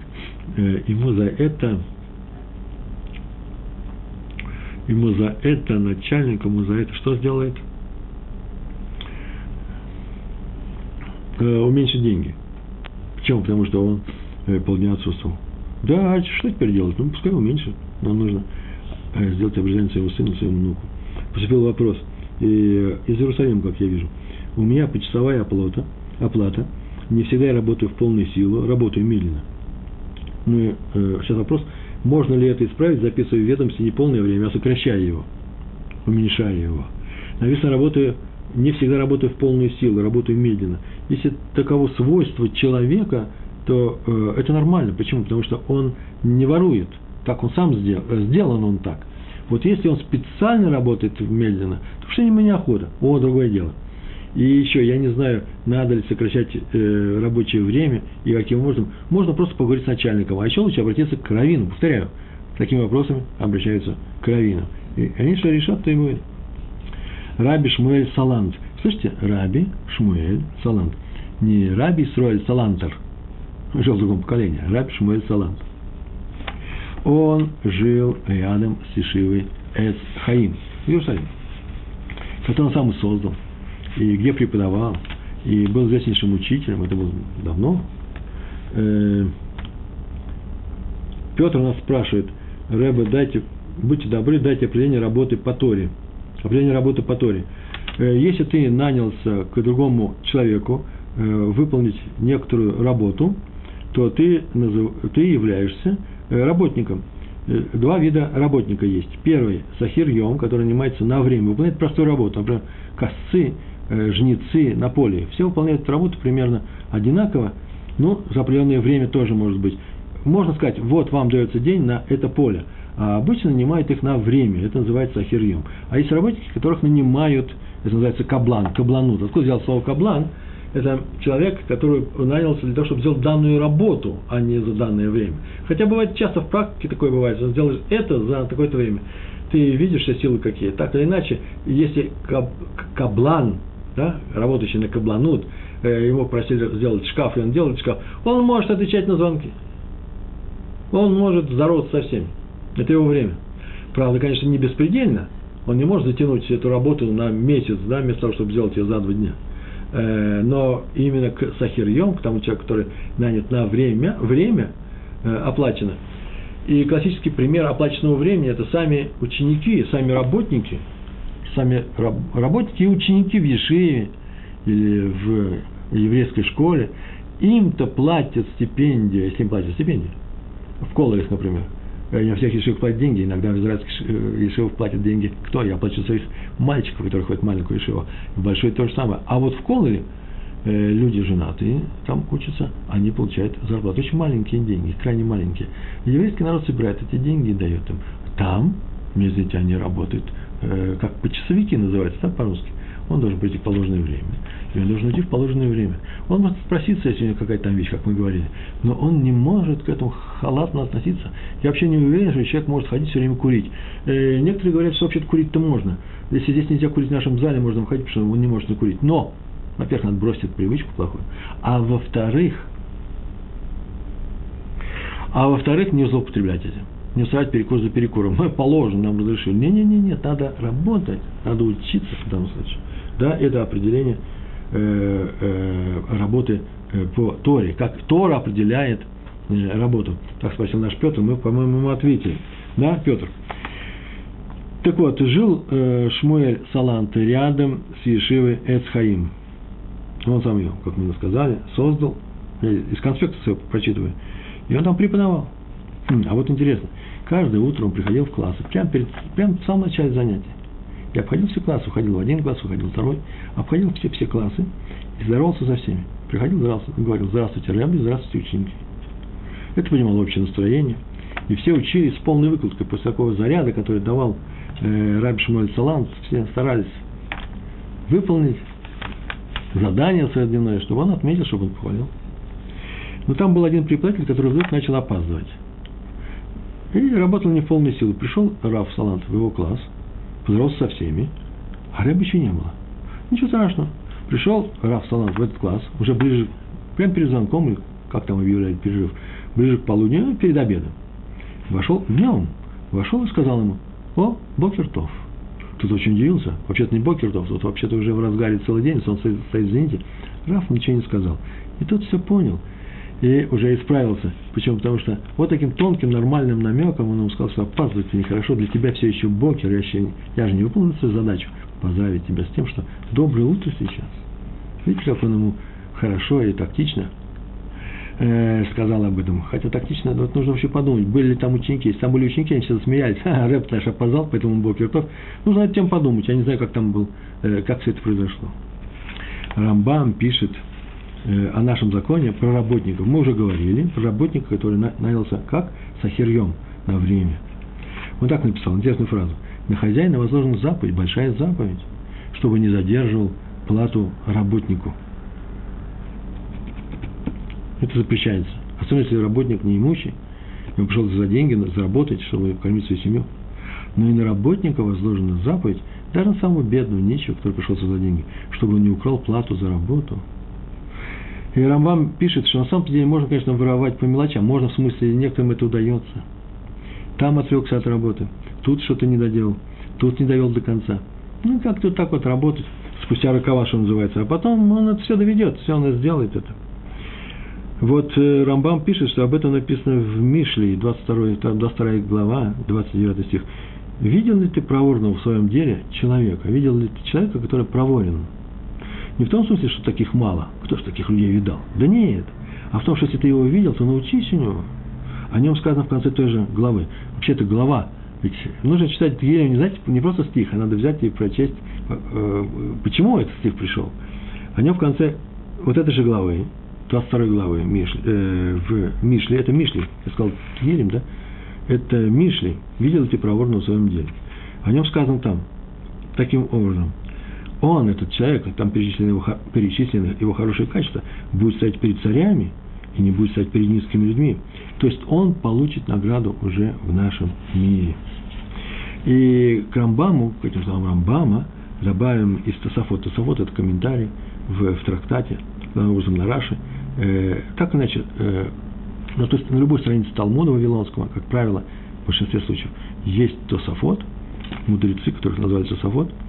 э, ему за это, ему за это, начальник ему за это, что сделает – Э, уменьшить деньги. Почему? Потому что он полдня отсутствовал. Да, а что теперь делать? Ну, пускай уменьшит. Нам нужно сделать обрезание своему сыну, своему внуку. Поступил вопрос. И из Иерусалима, как я вижу. У меня почасовая оплата, оплата. Не всегда я работаю в полную силу, работаю медленно. Мы, э, сейчас вопрос, можно ли это исправить, записывая в ведомстве не полное время, а сокращая его, уменьшая его. Написано, работаю не всегда работаю в полную силу, работаю медленно. Если таково свойство человека, то э, это нормально. Почему? Потому что он не ворует. Так он сам сделал, э, сделан он так. Вот если он специально работает медленно, то что ему неохота. О, другое дело. И еще, я не знаю, надо ли сокращать э, рабочее время и каким образом. Можно просто поговорить с начальником. А еще лучше обратиться к раввину. Повторяю, такими вопросами обращаются к раввину. И они что решат, то и будет. Раби Шмуэль Салант. Слышите? Раби Шмуэль Салант. Не Раби Сруэль Салантер, жил в другом поколении, Раби Шмуэль Салант. Он жил рядом с Ишивой Эс Хаим в Иерусалиме, который он сам создал, и где преподавал, и был известнейшим учителем, это было давно. Э, Петр нас спрашивает, Рэбе, дайте, будьте добры, дайте определение работы по Торе – определение работы по Торе. Э, если ты нанялся к другому человеку э, выполнить некоторую работу, то ты, ты являешься работником. Два вида работника есть. Первый – сахир йом, который занимается на время, выполняет простую работу. Например, косцы, жнецы на поле. Все выполняют работу примерно одинаково, но за определенное время тоже может быть. Можно сказать, вот вам дается день на это поле – а обычно нанимают их на время, это называется ахирьем. А есть работники, которых нанимают, это называется каблан, кабланут. Откуда взял слово каблан? Это человек, который нанялся для того, чтобы сделать данную работу, а не за данное время. Хотя бывает часто в практике такое бывает, что сделаешь это за такое-то время. Ты видишь все силы какие. Так или иначе, если каб, каблан, да, работающий на кабланут, э, ему просили сделать шкаф, и он делает шкаф, он может отвечать на звонки. Он может здороваться со всеми. Это его время. Правда, конечно, не беспредельно. Он не может затянуть эту работу на месяц, да, вместо того, чтобы сделать ее за два дня. Э, но именно к сахирьем, к тому человеку, который нанят на время, время э, оплачено. И классический пример оплаченного времени – это сами ученики, сами работники, сами работники и ученики в Ешиве или в еврейской школе. Им-то платят стипендию, если им платят стипендию, в колорах, например – не всех ешивах платят деньги, иногда в израильских ешивах платят деньги кто? Я плачу своих мальчиков, которые ходят в маленькую ешиву. В большой то же самое. А вот в Колоре э, люди женатые, там учатся, они получают зарплату. Очень маленькие деньги, крайне маленькие. Еврейский народ собирает эти деньги и дает им. Там, извините, они работают, как почасовики называются, да, по-русски он должен прийти в положенное время. И он должен уйти в положенное время. Он может спроситься, если у него какая-то там вещь, как мы говорили, но он не может к этому халатно относиться. Я вообще не уверен, что человек может ходить все время курить. Э, некоторые говорят, что вообще-то курить-то можно. Если здесь нельзя курить в нашем зале, можно выходить, потому что он не может накурить. Но, во-первых, надо бросить эту привычку плохую. А во-вторых, а во-вторых, не злоупотреблять этим. Не устраивать перекур за перекуром. Мы положено, нам разрешили. Не-не-не, надо работать, надо учиться в данном случае. Да, это определение э, э, работы э, по Торе. Как Тора определяет работу. Так спросил наш Петр, мы, по-моему, ему ответили. Да, Петр? Так вот, жил э, Шмуэль Салант рядом с Ешивой Эцхаим. Он сам ее, как мы сказали, создал. Я из конспекта все прочитываю. И он там преподавал. А вот интересно, каждое утро он приходил в класс, прямо, перед, прямо в самом начале занятия. Я обходил все классы, уходил в один класс, уходил в второй, обходил все, все классы и здоровался со всеми. Приходил, здравствуйте, говорил, здравствуйте, Рэбби, здравствуйте, ученики. Это понимало общее настроение. И все учились с полной выкладкой. После такого заряда, который давал э, Раби Шмуэль Салант, все старались выполнить задание свое дневное, чтобы он отметил, чтобы он похвалил. Но там был один преподаватель, который вдруг начал опаздывать. И работал не в полной силы. Пришел Раф Салант в его класс, поздоровался со всеми, а Рэба еще не было. Ничего страшного. Пришел Раф Салант в этот класс, уже ближе, прямо перед звонком, как там объявляли перерыв, ближе к полудню, ну, перед обедом. Вошел днем, вошел и сказал ему, о, Бокертов. Тут очень удивился. Вообще-то не Бокертов, тут вообще-то уже в разгаре целый день, солнце стоит, зените. Раф ничего не сказал. И тот все понял – и уже исправился. Почему? Потому что вот таким тонким, нормальным намеком он ему сказал, что опаздывать нехорошо, для тебя все еще бокер, я, еще, я же не выполнил свою задачу, поздравить тебя с тем, что доброе утро сейчас. Видите, как он ему хорошо и тактично э, сказал об этом. Хотя тактично, вот нужно вообще подумать, были ли там ученики. Если там были ученики, они сейчас смеялись. Ха, рэп наш опоздал, поэтому бокер тов. Нужно над тем подумать. Я не знаю, как там был, э, как все это произошло. Рамбам пишет – о нашем законе про работников. Мы уже говорили, про работника, который нанялся как сахирьем на время. Он так написал, интересную фразу. На хозяина возложена заповедь, большая заповедь, чтобы не задерживал плату работнику. Это запрещается. Особенно, если работник не имущий, он пришел за деньги заработать, чтобы кормить свою семью. Но и на работника возложена заповедь, даже самого бедного, нищего, который пришел за деньги, чтобы он не украл плату за работу – и Рамбам пишет, что на самом деле можно, конечно, воровать по мелочам. Можно, в смысле, некоторым это удается. Там отвлекся от работы. Тут что-то не доделал. Тут не довел до конца. Ну, как-то так вот работать. Спустя рукава, что называется. А потом он это все доведет. Все он сделает это. Вот э, Рамбам пишет, что об этом написано в Мишле, 22, 22 глава, 29 стих. Видел ли ты проворного в своем деле человека? Видел ли ты человека, который проворен? Не в том смысле, что таких мало. Кто же таких людей видал? Да нет. А в том, что если ты его видел, то научись у него. О нем сказано в конце той же главы. Вообще это глава. Ведь нужно читать Тгелем не, знаете, не просто стих, а надо взять и прочесть, э, почему этот стих пришел. О нем в конце вот этой же главы, 22 главы Мишли, э, в Мишле, это Мишли, я сказал Тгелем, да? Это Мишли, видел ты проворно в своем деле. О нем сказано там, таким образом он, этот человек, там перечислены его, перечислены его хорошие качества, будет стоять перед царями и не будет стоять перед низкими людьми. То есть он получит награду уже в нашем мире. И к Рамбаму, к этим словам Рамбама, добавим из Тософот. Тософот – это комментарий в, в трактате, образом на Раши. Э, так иначе, э, ну, то есть на любой странице Талмуда Вавилонского, как правило, в большинстве случаев, есть Тософот, мудрецы, которых называют Тософот –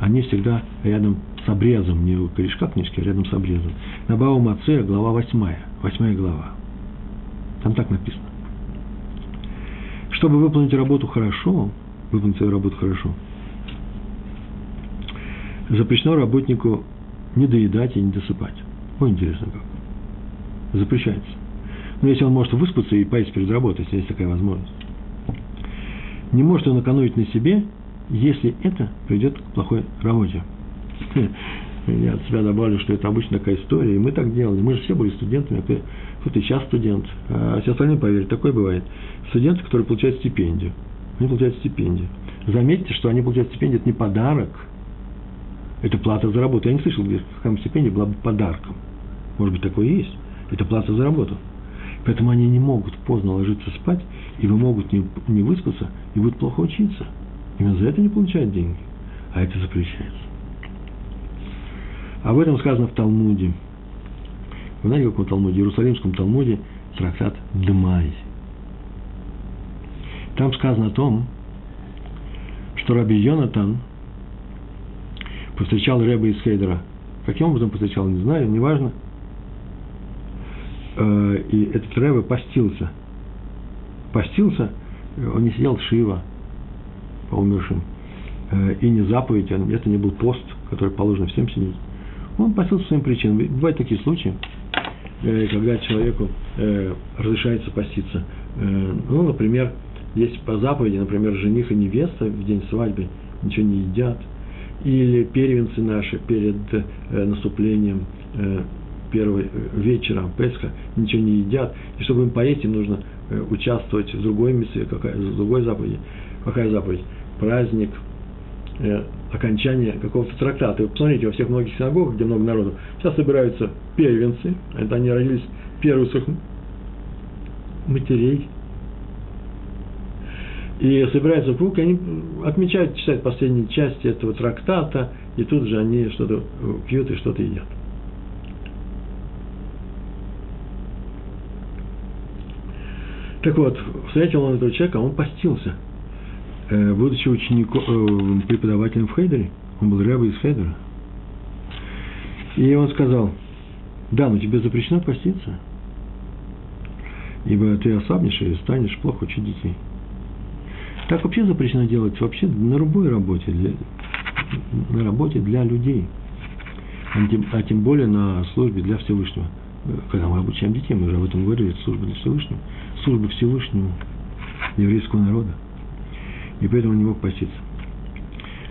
они всегда рядом с обрезом, не у корешка книжки, а рядом с обрезом. На Бау Маце глава восьмая, восьмая глава. Там так написано. Чтобы выполнить работу хорошо, выполнить свою работу хорошо, запрещено работнику не доедать и не досыпать. Ой, интересно как. Запрещается. Но если он может выспаться и поесть перед работой, если есть такая возможность. Не может он экономить на себе если это приведет к плохой работе. Я от себя добавлю, что это обычно такая история, и мы так делали. Мы же все были студентами, кто-то и сейчас студент, а все остальные, поверьте, такое бывает. Студенты, которые получают стипендию. Они получают стипендию. Заметьте, что они получают стипендию, это не подарок, это плата за работу. Я не слышал, где какая стипендия была бы подарком. Может быть, такое и есть. Это плата за работу. Поэтому они не могут поздно ложиться спать, и вы могут не, не выспаться, и будут плохо учиться – Именно за это не получают деньги, а это запрещается. Об этом сказано в Талмуде. Вы знаете, каком Талмуде? В Иерусалимском Талмуде трактат Дмай. Там сказано о том, что Раби Йонатан повстречал Рэба из Хейдера. Каким образом повстречал, не знаю, неважно. Э, и этот Рэба постился. Постился, он не сидел Шива по умершим. Э, и не заповедь, это не был пост, который положено всем сидеть. Он постился своим причинам. Бывают такие случаи, э, когда человеку разрешается поститься. Ну, например, есть по заповеди, например, жених и невеста в день свадьбы ничего не едят, или первенцы наши перед э, наступлением э, первого вечера Песха ничего не едят, и чтобы им поесть, им нужно э, участвовать в другой миссии, какая, в другой заповеди. Какая заповедь? Праздник э, окончания какого-то трактата. Вы посмотрите, во всех многих синагогах, где много народу, сейчас собираются первенцы, это они родились первых матерей, и собираются в круг, и они отмечают, читают последние части этого трактата, и тут же они что-то пьют и что-то едят. Так вот, встретил он этого человека, он постился, э, будучи учеником, э, преподавателем в Хейдере, он был ряба из Хейдера. И он сказал, да, но тебе запрещено поститься, ибо ты ослабнешь и станешь плохо учить детей. Так вообще запрещено делать вообще на любой работе, для, на работе для людей, а тем, а тем более на службе для Всевышнего. Когда мы обучаем детей, мы уже об этом говорили, служба для Всевышнего, служба Всевышнему, еврейского народа. И поэтому он не мог поститься.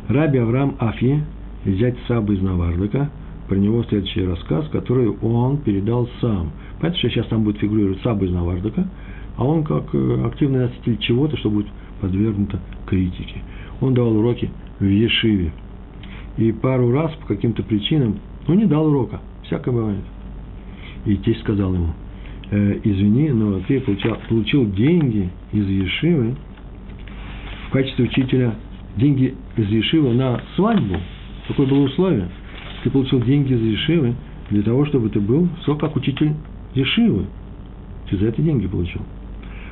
Раби Авраам Афи, взять Саба из Навардыка, про него следующий рассказ, который он передал сам. Понимаете, что сейчас там будет фигурировать Саба из Навардыка, а он как э, активный носитель чего-то, что будет подвергнута критике. Он давал уроки в Ешиве. И пару раз по каким-то причинам, ну, не дал урока, всякое бывает. И тесть сказал ему, э, извини, но ты получал, получил деньги из Ешивы в качестве учителя, деньги из Ешивы на свадьбу. Такое было условие. Ты получил деньги из Ешивы для того, чтобы ты был как учитель Ешивы. Ты за это деньги получил.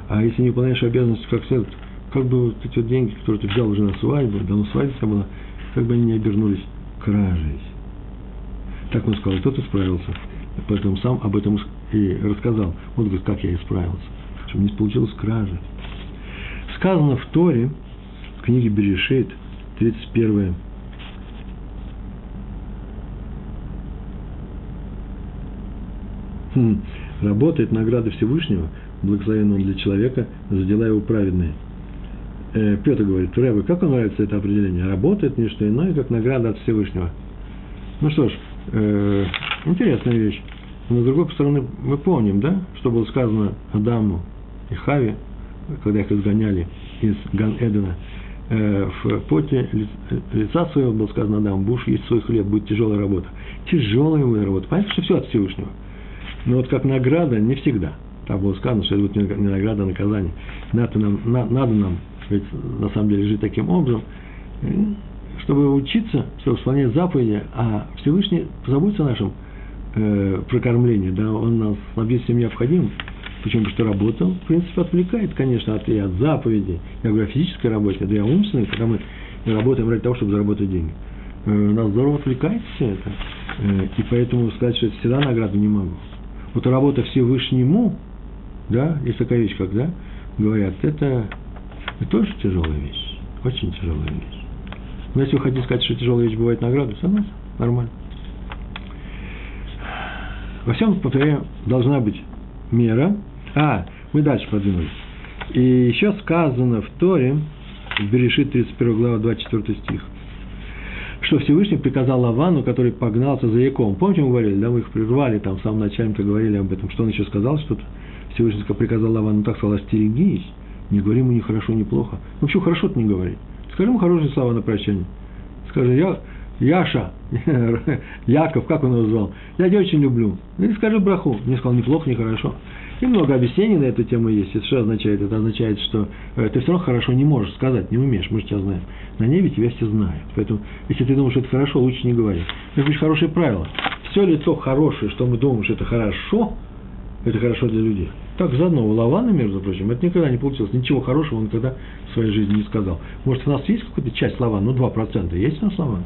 А если не выполняешь обязанности как следует, как бы вот эти вот деньги, которые ты взял уже на свадьбу, давно свадьба вся была, как бы они не обернулись кражей. Так он сказал, кто-то справился. Поэтому сам об этом и рассказал. Вот говорит, как я исправился. Чтобы не получилось кражи. Сказано в Торе, книге Берешит, 31 хм, работает награда Всевышнего, благословен он для человека за дела его праведные – э, Петр говорит, Рэбе, как вам нравится это определение? Работает не что иное, как награда от Всевышнего. Ну что ж, э, интересная вещь. Но с другой стороны, мы помним, да, что было сказано Адаму и Хаве, когда их изгоняли из Ган-Эдена, в поте лица своего было сказано Адаму, будешь есть свой хлеб, будет тяжелая работа. Тяжелая будет работа. Понятно, что все от Всевышнего. Но вот как награда не всегда. Там было сказано, что это будет не награда, а наказание. Надо нам, на, надо нам ведь на самом деле жить таким образом, чтобы учиться, чтобы исполнять заповеди, а Всевышний позаботится о нашем э, прокормлении, да, он нас снабдит всем необходимым. Почему? Потому что работа, в принципе, отвлекает, конечно, от, и от заповедей. Я говорю о физической работе, да и о умственной, когда мы работаем ради того, чтобы заработать деньги. Э, нас здорово отвлекает все это. Э, и поэтому сказать, что это всегда награда не могу. Вот работа Всевышнему, да, есть такая вещь, когда говорят, это это тоже тяжелая вещь. Очень тяжелая вещь. Но если вы хотите сказать, что тяжелая вещь бывает награда, согласен, нормально. Во всем, повторяю, должна быть мера. А, мы дальше продвинулись. И еще сказано в Торе, в Берешит 31 глава, 24 стих, что Всевышний приказал Лавану, который погнался за Яком. Помните, мы говорили, да, мы их прервали, там в самом начале мы говорили об этом, что он еще сказал, что-то Всевышний приказал Лавану, так сказал, остерегись, не говори ему ни хорошо, ни плохо. Ну, почему хорошо-то не говори? Скажи ему хорошие слова на прощание. Скажи, я, Яша, Яков, как он его звал, я тебя очень люблю. Или скажи браху. Не сказал ни плохо, ни хорошо. И много объяснений на эту тему есть. Это что означает? Это означает, что э, ты все равно хорошо не можешь сказать, не умеешь, мы же тебя знаем. На небе тебя все знают. Поэтому, если ты думаешь, что это хорошо, лучше не говори. Это очень хорошее правило. Все ли то хорошее, что мы думаем, что это хорошо, это хорошо для людей. Так заодно у Лавана, между прочим, это никогда не получилось. Ничего хорошего он никогда в своей жизни не сказал. Может, у нас есть какая-то часть Лавана? Ну, 2%. Есть у нас Лаван?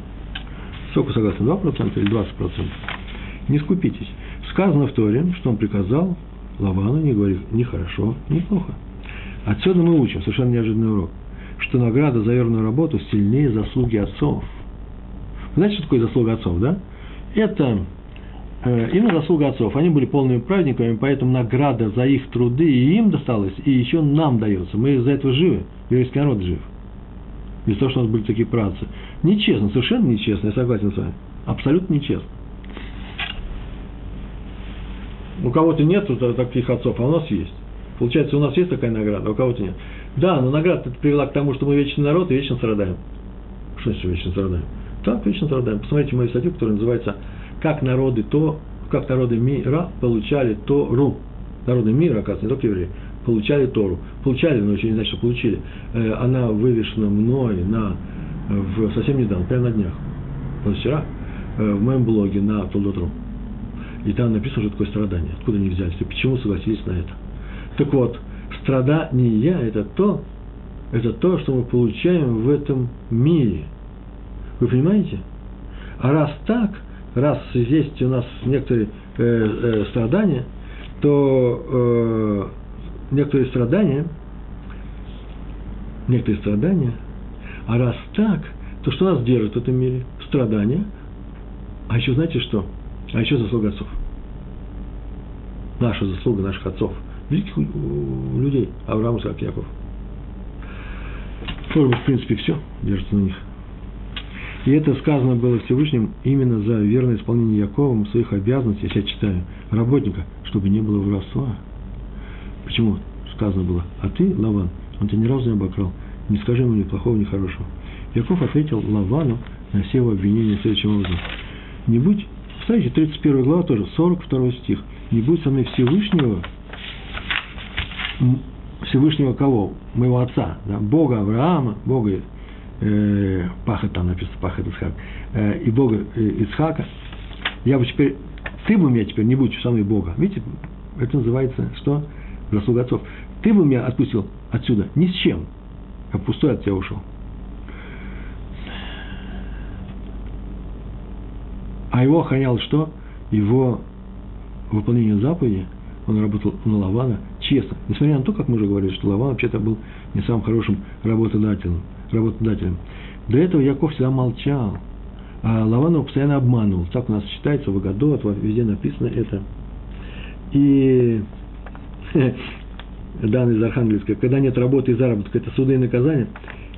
Сколько согласен? 2% или 20%? Не скупитесь. Сказано в Торе, что он приказал Лавану не говорить ни хорошо, ни плохо. Отсюда мы учим, совершенно неожиданный урок, что награда за верную работу сильнее заслуги отцов. Знаете, что такое заслуга отцов, да? Это э, именно заслуга отцов. Они были полными праведниками, поэтому награда за их труды и им досталась, и еще нам дается. Мы из-за этого живы, еврейский народ жив. Из-за того, что у нас были такие працы. Нечестно, совершенно нечестно, я согласен с вами. Абсолютно нечестно. У кого-то нет таких отцов, а у нас есть. Получается, у нас есть такая награда, а у кого-то нет. Да, но награда привела к тому, что мы вечный народ и вечно страдаем. Что значит вечно страдаем? Так, вечно страдаем. Посмотрите мою статью, которая называется «Как народы то, как народы мира получали Тору». Народы мира, оказывается, не только евреи, получали Тору. Получали, но еще не значит, что получили. Э, она вывешена мной на, в, совсем недавно, прямо на днях, вчера, э, в моем блоге на Толдотру. И там написано, что такое страдание, откуда они взялись, и почему согласились на это. Так вот, страдание – это то, это то, что мы получаем в этом мире. Вы понимаете? А раз так, раз есть у нас некоторые э, э, страдания, то э, некоторые страдания, некоторые страдания, а раз так, то что нас держит в этом мире? Страдания. А еще знаете что? А еще заслуга отцов. Наша заслуга наших отцов. Великих людей. Авраам, Исаак, Яков. Тоже, в принципе, все держится на них. И это сказано было Всевышним именно за верное исполнение Яковом своих обязанностей, я читаю, работника, чтобы не было воровства. Почему сказано было? А ты, Лаван, он тебя ни разу не обокрал, не скажи ему ни плохого, ни хорошего. Яков ответил Лавану на все его обвинения следующим образом. Не будь Смотрите, 31 глава тоже, 42 стих. «Не будь со мной Всевышнего, Всевышнего кого? Моего отца, да? Бога Авраама, Бога э, Пахат, там написано Пахат Исхак, э, и Бога э, Исхака. Я бы теперь, ты бы меня теперь не будь со мной Бога. Видите, это называется что? Заслуга отцов. Ты бы меня отпустил отсюда ни с чем, а пустой от тебя ушел. А его охранял что? Его выполнение заповеди, он работал на Лавана честно. Несмотря на то, как мы уже говорили, что Лаван вообще-то был не самым хорошим работодателем. работодателем. До этого Яков всегда молчал. А Лаван его постоянно обманывал. Так у нас считается в Агадот, везде написано это. И данные из Архангельска, когда нет работы и заработка, это суды и наказания.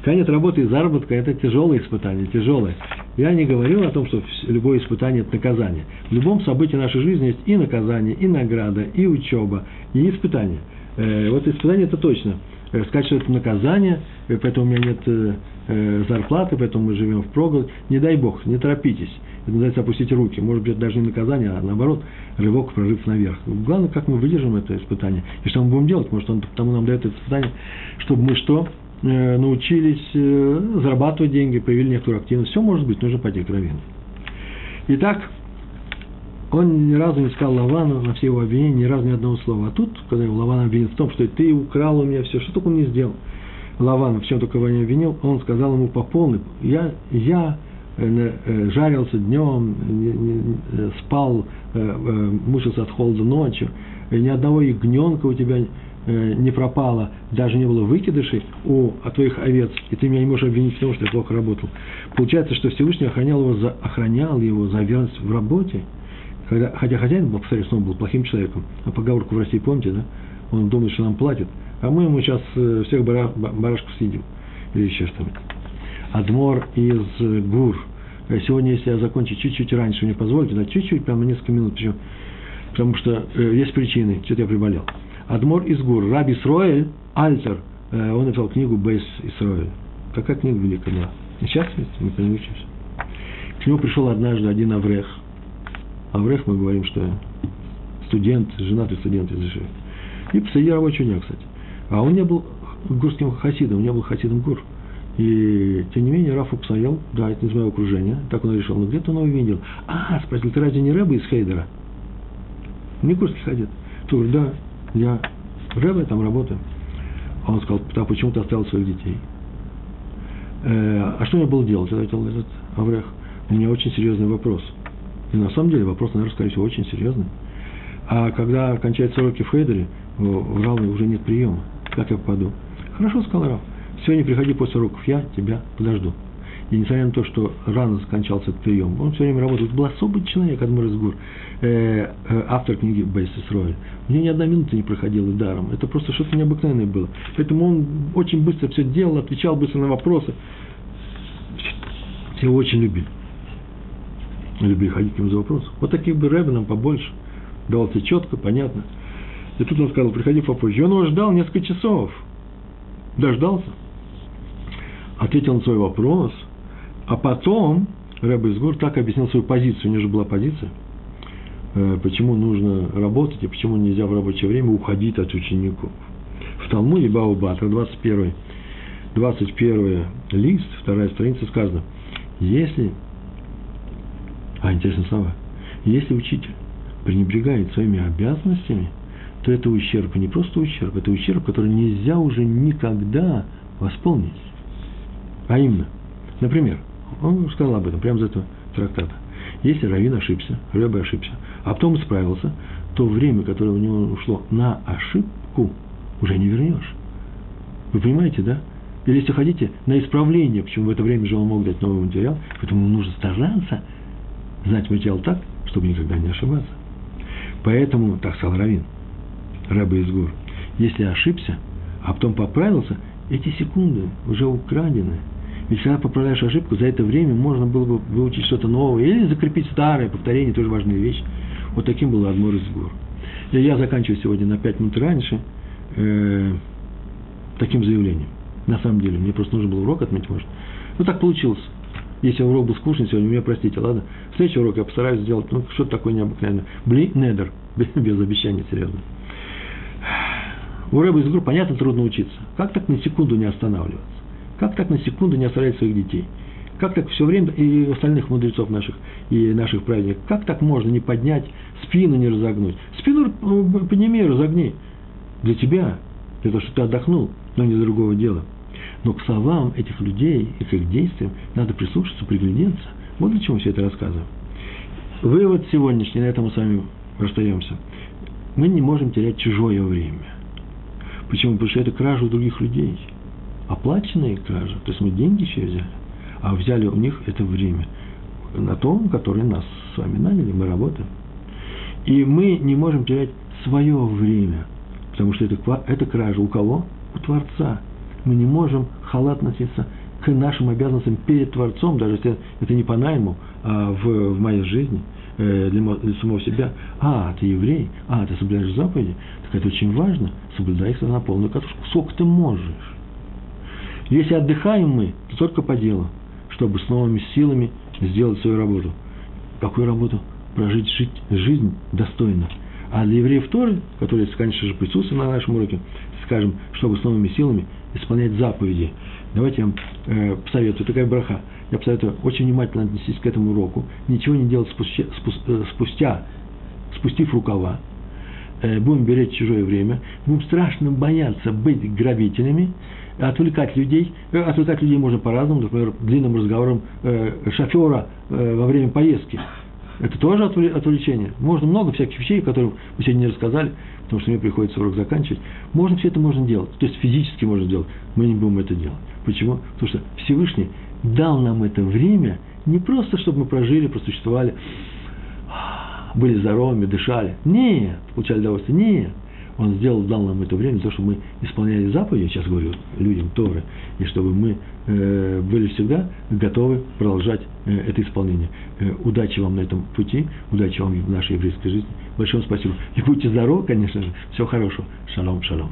Когда нет работы и заработка, это тяжелое испытание, тяжелое. Я не говорил о том, что любое испытание – это наказание. В любом событии нашей жизни есть и наказание, и награда, и учеба, и испытание. Э, вот испытание – это точно. Э, сказать, что это наказание, э, поэтому у меня нет зарплаты, поэтому мы живем в проголодь. Не дай Бог, не торопитесь. Это называется опустить руки. Может быть, даже не наказание, а наоборот, рывок, прорыв наверх. Главное, как мы выдержим это испытание. И что мы будем делать? Может, он потому нам дает это испытание, чтобы мы что? Э, научились э, зарабатывать деньги, появили некоторую активность. Все может быть, нужно пойти кровенно. Итак, он ни разу не сказал Лавану на все его обвинения, ни разу ни одного слова. А тут, когда его Лаван обвинил в том, что ты украл у меня все, что только он не сделал. Лаван в чем только его не обвинил, он сказал ему по полной, я, я жарился днем, спал, мучился от холода ночью, ни одного ягненка у тебя Э, не пропало, даже не было выкидышей у твоих овец, и ты меня не можешь обвинить в том, что я плохо работал. Получается, что Всевышний охранял его за, охранял его за верность в работе, когда, хотя хозяин был, повторюсь, он был плохим человеком. А поговорку в России помните, да? Он думает, что нам платит, а мы ему сейчас э, всех бара, барашков съедим. Или еще что-нибудь. Адмор из Гур. Э, сегодня, если я закончу чуть-чуть раньше, мне позволите, да, чуть-чуть, прямо несколько минут, причем, потому что э, есть причины, что-то я приболел. Адмор из Гур, Раби Исроэль, Альтер, э, он написал книгу Бейс Исроэль. Какая книга великая была? Сейчас мы по ней учимся. К нему пришел однажды один Аврех. Аврех мы говорим, что студент, женатый студент из Иши. И посреди рабочего дня, кстати. А он не был гурским хасидом, не был хасидом гур. И, тем не менее, Раф Упсаел, да, это из моего окружения, так он решил, но где-то он его видел. А, спросил, ты разве не Рэба из Хейдера? Не гурский хасид. Тур, да, я Рэбе, я там работаю. Он сказал, так почему ты оставил своих детей? Э, а что мне было делать, ответил этот Аврех. У меня очень серьезный вопрос. И на самом деле вопрос, наверное, скорее всего, очень серьезный. А когда кончаются уроки в Хейдере, в Равне уже нет приема. Как я попаду? Хорошо, сказал Рав. Сегодня приходи после уроков, я тебя подожду. И несмотря на то, что рано скончался этот прием, он все время работал. Это был особый человек, Адмир Изгур, э, э, автор книги Бейсис Рой. У него ни одна минута не проходила даром. Это просто что-то необыкновенное было. Поэтому он очень быстро все делал, отвечал быстро на вопросы. Все его очень любили. Любили ходить к нему за вопрос. Вот таких бы рэбе нам побольше. Давал четко, понятно. И тут он сказал, приходи попозже. И он его ждал несколько часов. Дождался. Ответил на свой вопрос – а потом Рэбе Изгур так объяснил свою позицию, у него же была позиция, э, почему нужно работать и почему нельзя в рабочее время уходить от учеников. В Талмуде Баубатра, 21, 21 лист, вторая страница сказано, если, а, интересные слова, если учитель пренебрегает своими обязанностями, то это ущерб, и не просто ущерб, это ущерб, который нельзя уже никогда восполнить. А именно, например, он сказал об этом прямо из этого трактата. Если Равин ошибся, Рэбе ошибся, а потом исправился, то время, которое у него ушло на ошибку, уже не вернешь. Вы понимаете, да? Или если хотите, на исправление, почему в это время же он мог дать новый материал, поэтому нужно стараться знать материал так, чтобы никогда не ошибаться. Поэтому, так сказал Равин, Рэбе из Гур, если ошибся, а потом поправился, эти секунды уже украдены – ведь когда поправляешь ошибку, за это время можно было бы выучить что-то новое или закрепить старое, повторение тоже важная вещь. Вот таким был Адмор из гор. Я заканчиваю сегодня на пять минут раньше э, таким заявлением. На самом деле, мне просто нужно было урок отметить, может. Ну, так получилось. Если урок был скучный сегодня, меня простите, ладно? Следующий урок я постараюсь сделать, ну, что-то такое необыкновенное. Бли, недер, без, обещания, серьезно. У Рэба из группы, понятно, трудно учиться. Как так на секунду не останавливаться? Как так на секунду не оставлять своих детей? Как так все время, и остальных мудрецов наших, и наших праведников, как так можно не поднять, спину не разогнуть? Спину подними и разогни. Для тебя, для того, чтобы ты отдохнул, но не для другого дела. Но к словам этих людей и к их действиям надо прислушаться, приглядеться. Вот для чего все это рассказываем. Вывод сегодняшний, на этом мы с вами расстаемся. Мы не можем терять чужое время. Почему? Потому что это кража у других людей – оплаченные кражи, то есть мы деньги еще взяли, а взяли у них это время на том, который нас с вами наняли, мы работаем. И мы не можем терять свое время, потому что это, это кража у кого? У Творца. Мы не можем халатно относиться к нашим обязанностям перед Творцом, даже если это не по найму, а в, в моей жизни, э, для, для самого себя. А, ты еврей, а, ты соблюдаешь заповеди, так это очень важно, соблюдай их на полную катушку. Сколько ты можешь. Если отдыхаем мы, то только по делу, чтобы с новыми силами сделать свою работу. Какую работу? Прожить жить, жизнь достойно. А для евреев Торы, которые, конечно же, присутствуют на нашем уроке, скажем, чтобы с новыми силами исполнять заповеди. Давайте я вам э, посоветую, такая браха. Я посоветую очень внимательно отнестись к этому уроку, ничего не делать спустя, э, спустя спустив рукава, э, будем беречь чужое время, будем страшно бояться быть грабителями, отвлекать людей. Э, отвлекать людей можно по-разному, например, длинным разговором э, шофера э, во время поездки. Это тоже отвлечение. Можно много всяких вещей, которые мы сегодня не рассказали, потому что мне приходится урок заканчивать. Можно все это можно делать. То есть физически можно сделать. Мы не будем это делать. Почему? Потому что Всевышний дал нам это время не просто, чтобы мы прожили, просуществовали, были здоровыми, дышали. Нет, получали удовольствие. Нет. Он сделал, дал нам это время, то, чтобы мы исполняли заповеди, сейчас говорю людям Торы, и чтобы мы э, были всегда готовы продолжать э, это исполнение. Э, удачи вам на этом пути, удачи вам в нашей еврейской жизни. Большое спасибо. И будьте здоровы, конечно же. Всего хорошего. Шалом, шалом.